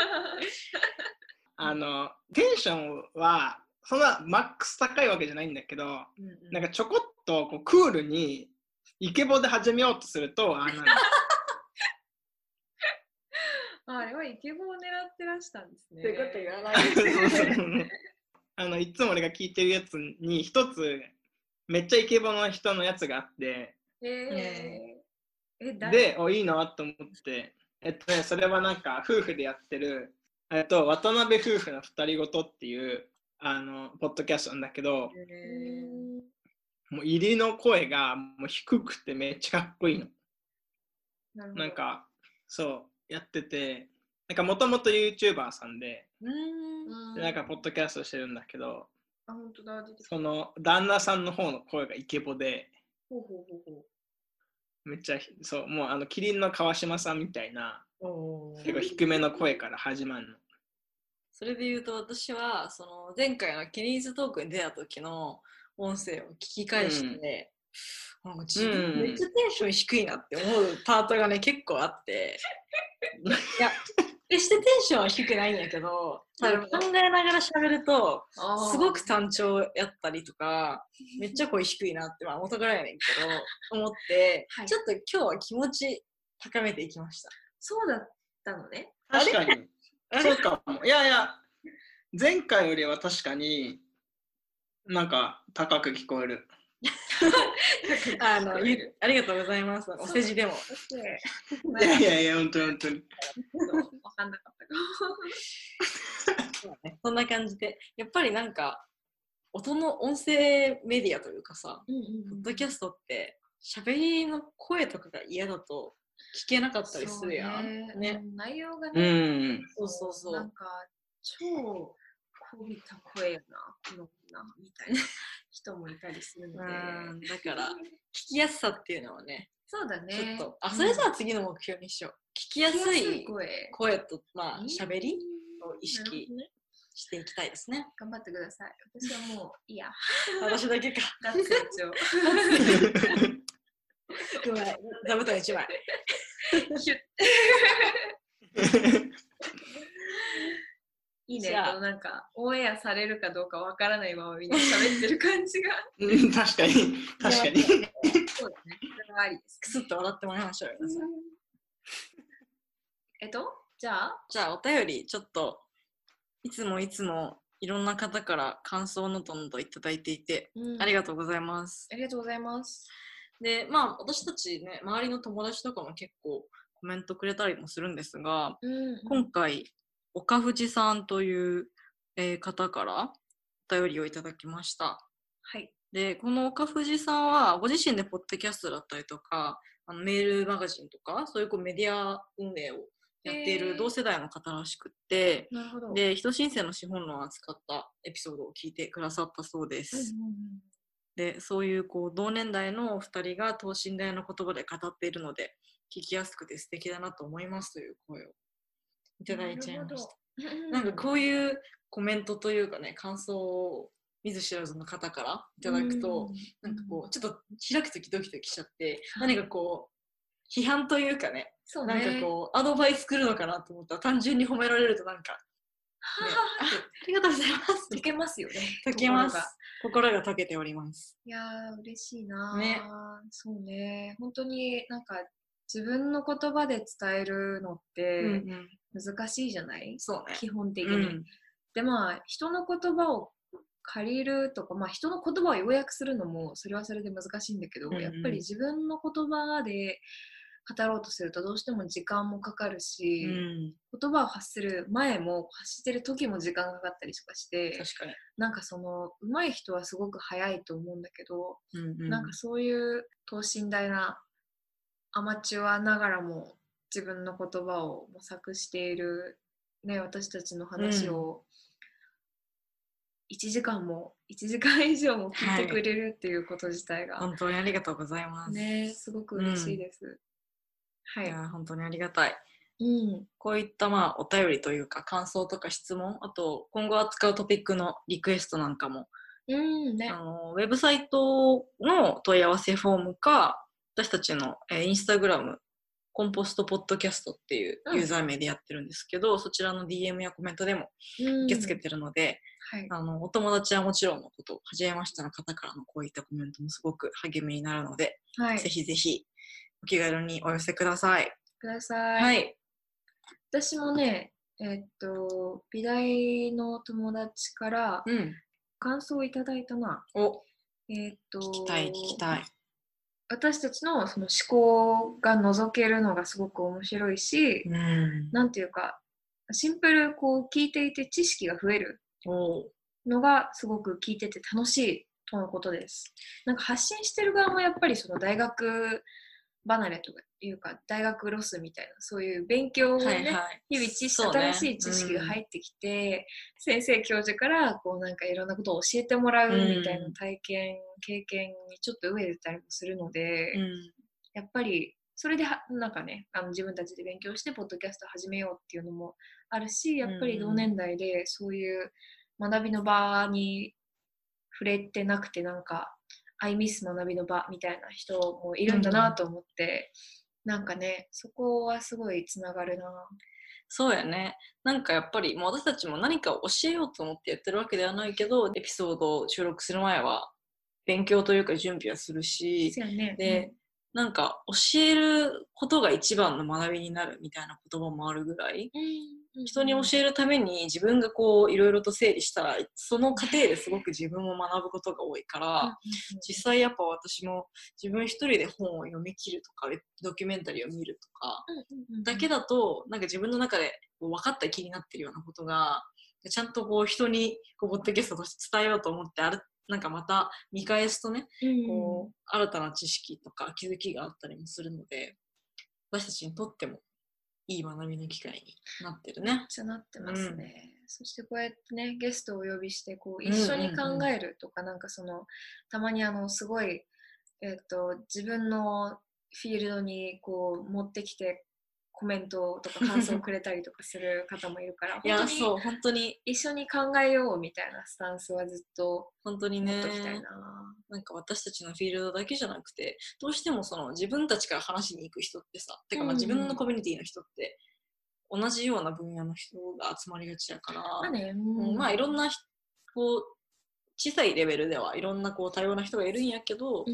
あの、テンションはそんなマックス高いわけじゃないんだけど、なんかちょこっとこうクールにイケボで始めようとすると、ああなる。あ <laughs> あれはイケボを狙ってらしたんですね。ということ言わない <laughs> あのいつも俺が聞いてるやつに一つめっちゃイケボの人のやつがあって。えー、でおいいなと思って。えっとねそれはなんか夫婦でやってるえっと渡辺夫婦の二人ごとっていうあのポッドキャストなんだけどうえー。んもう入りの声がもう低くてめっちゃかっこいいの。ななん、かそうやってて。なんかもともと YouTuber さんでんうん。でなんかポッドキャストしてるんだけどあ、本当だ、出てきた。その旦那さんの方の声がイケボで。ほうほうほうほめっちゃそうもうあのキリンの川島さんみたいな結構低めの声から始まるの。それで言うと私はその前回のケニーズトークに出た時の音声を聞き返して、なんか自分めっちゃテンション低いなって思うパートがね結構あって。<laughs> いや決してテンションは低くないんやけど考えながら喋るとう。すごく単調やったりとかめっちゃ声低いなって、まあ、元からやねんけど思って、はいちょっと今日は気持ち高めていきました。そうだったのね。確かに。そうかも。いやいや、前回よりは確かになんか高く聞こえる。<laughs> あのゆありがとうございます。お世辞でも。いやいやいや、本当に本当に。わかんなかったかそうねそんな感じで、やっぱりなんか、音の音声メディアというかさ、も。うんポッドキャストって、喋りの声とかが嫌だと聞けなかったりするやん。ねね。うん内容がうね、ん。そうそうそうなんか、超こびた声やな、この子な、みたいな人もいたりするので。うん、だから、聞きやすさっていうのはね、そうだね。ちょっと、あ、それじゃあ次の目標にしよう。聞きやすい声。声と、まあ、うん喋りを意識していきたいですね。頑張ってください。私はもういいや。<laughs> 私だけか。脱成長。うまい。座布団1枚。<laughs> <laughs> いいね。なんか、オンエアされるかどうかわからないままみんな喋ってる感じが。うん確かに、確かに。そうだね。それはありですく。すっと笑ってもらいましょうよ。<laughs> えっと、じゃあ、じゃあお便りちょっといつもいつもいろんな方から感想のどんどんいただいていて、ありががとうございます。ありがとうございます。でまあ私たちね周りの友達とかも結構コメントくれたりもするんですが、うん今回岡藤さんという、えー方からお便りをいただきました。はい。でこの岡藤さんはご自身でポッドキャストだったりとかあのメールマガジンとかそういうこうメディア運営をやっている同世代の方らしくって、なるほど。で、人申請の資本論を扱ったエピソードを聞いてくださったそうです。うんうんうんで、そういうこう同年代のお二人が等身大の言葉で語っているので、聞きやすくて素敵だなと思いますという声をいただいちゃいました。ななんかこういうコメントというかね、感想を見ず知らずの方からいただくと、なんかこう、ちょっと開くときドキドキしちゃって、何かこう、批判というかね、そうなんね。かこう、アドバイス来るのかなと思ったら、単純に褒められるとなんか、ねあありがとうございます。溶けますよね。溶けます。心が溶けております。いやー、嬉しいなーねそうね。本当になんか自分の言葉で伝えるのっうんてうん。難しいじゃない、そうね。基本的に。うん。で、まあ、人の言葉を借りるとか、まあ、人の言葉を要約するのも、それはそれで難しいんだけど、うんうんやっぱり自分の言葉で語ろうとすると、どうしても時間もかかるし、うん。言葉を発する前も発してる時も時間がかかったりとかして、確かに。なんかその、上手い人はすごく早いと思うんだけど、うんうん。なんかそういう等身大なアマチュアながらも自分の言葉を模索している、ね、私たちの話を1時間も1時間以上も聞いてくれるっていうこと自体が、本当にありがとうございます。ねすごく嬉しいです。はいい。や、本当にありがたい。うん。こういったまあお便りというか感想とか質問、あと今後扱うトピックのリクエストなんかも、うんねあ。のウェブサイトの問い合わせフォームか、私たちの、えーインスタグラム、コンポストポッドキャストっていううんユーザー名でやってるんですけど、そちらの DM やコメントでも受受け付けてるので、はい。あのお友達はもちろんのこと、初めましての方からのこういったコメントもすごく励みになるので、はい。ぜひぜひお気軽にお寄せください。ください。はい。私もね、えっと、美大の友達からうん。感想をいただいたな。お、えっと、聞きたい、聞きたい。私たちのその思考が覗けるのがすごく面白いし、うん。なんていうか、シンプルこう聞いていて知識が増えるおのがすごく聞いてて楽しいとのことです。なんか発信してる側もやっぱりその大学離れとかいうか、大学ロスみたいな、そういう勉強をね、はいはい。日々知識、ね新しい知識が入ってきて、先生教授からこうなんかいろんなことを教えてもらうみたいなうん体験、経験にちょっと飢えてたりもするので、うん。やっぱりそれではなんかねあの自分たちで勉強してポッドキャスト始めようっていうのもあるしやっぱり同年代でそういう学びの場に触れてなくてなんか「I miss 学びの場」みたいな人もいるんだなと思って、なんかねそこはすごいつながるな。そうやね。なんかやっぱり、もう私たちも何かを教えようと思ってやってるわけではないけど、エピソードを収録する前は、勉強というか準備はするしです、よね。で、なんか教えることが一番の学びになるみたいな言葉もあるぐらい、うん人に教えるために自分がこういろいろと整理したら、その過程ですごく自分も学ぶことが多いから、実際やっぱ私も自分一人で本を読み切るとか、ドキュメンタリーを見るとか、だけだだと、なんか自分の中でこう分かった気になってるようなことが、ちゃんとこう人にこうポッドキャストとして伝えようと思って、あるなんかまた見返すとね、こう新たな知識とか気づきがあったりもするので、私たちにとってもいい学びの機会になってるね。じゃなってますね、そしてこうやってねゲストをお呼びしてこううんうんうん。一緒に考えるとか、なんかそのたまにあのすごい、えっと自分のフィールドにこう持ってきてコメントとか感想をくれたりとかする方もいるから <laughs> いや、本当にそう、本当に、一緒に考えようみたいなスタンスはずっと本当にね。持っときたいな、なんか私たちのフィールドだけじゃなくて、どうしてもその自分たちから話しに行く人ってさ、てかまあうん自分のコミュニティの人って、同じような分野の人が集まりがちだから、まあね、うん。まあいろんな人こう小さいレベルではいろんなこう多様な人がいるんやけど、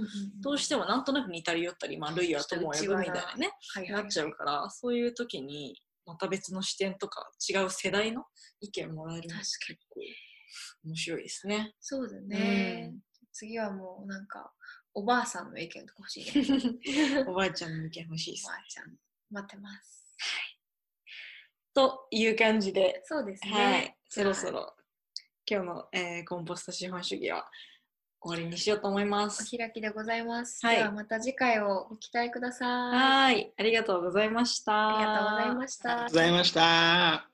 どうしても、もなんとなく似たり寄ったり、まあ、類は友を呼ぶみたいなね、はいはない。っちゃうから、そういう時にまた別の視点とか違う世代の意見もらえるの結構面白いですね。そうだね、次はもうなんかおばあさんの意見とか欲しいね。<laughs> おばあちゃんの意見欲しいです。おば。あちゃん待ってます。という感じで、そうですね。はい、そろそろ今日の、えーコンポスト資本主義は終わりにしようと思いまおす。開きでございます。はいではまた次回をご期待ください。はい、ありがとうございました。ありがとうございました。ございました。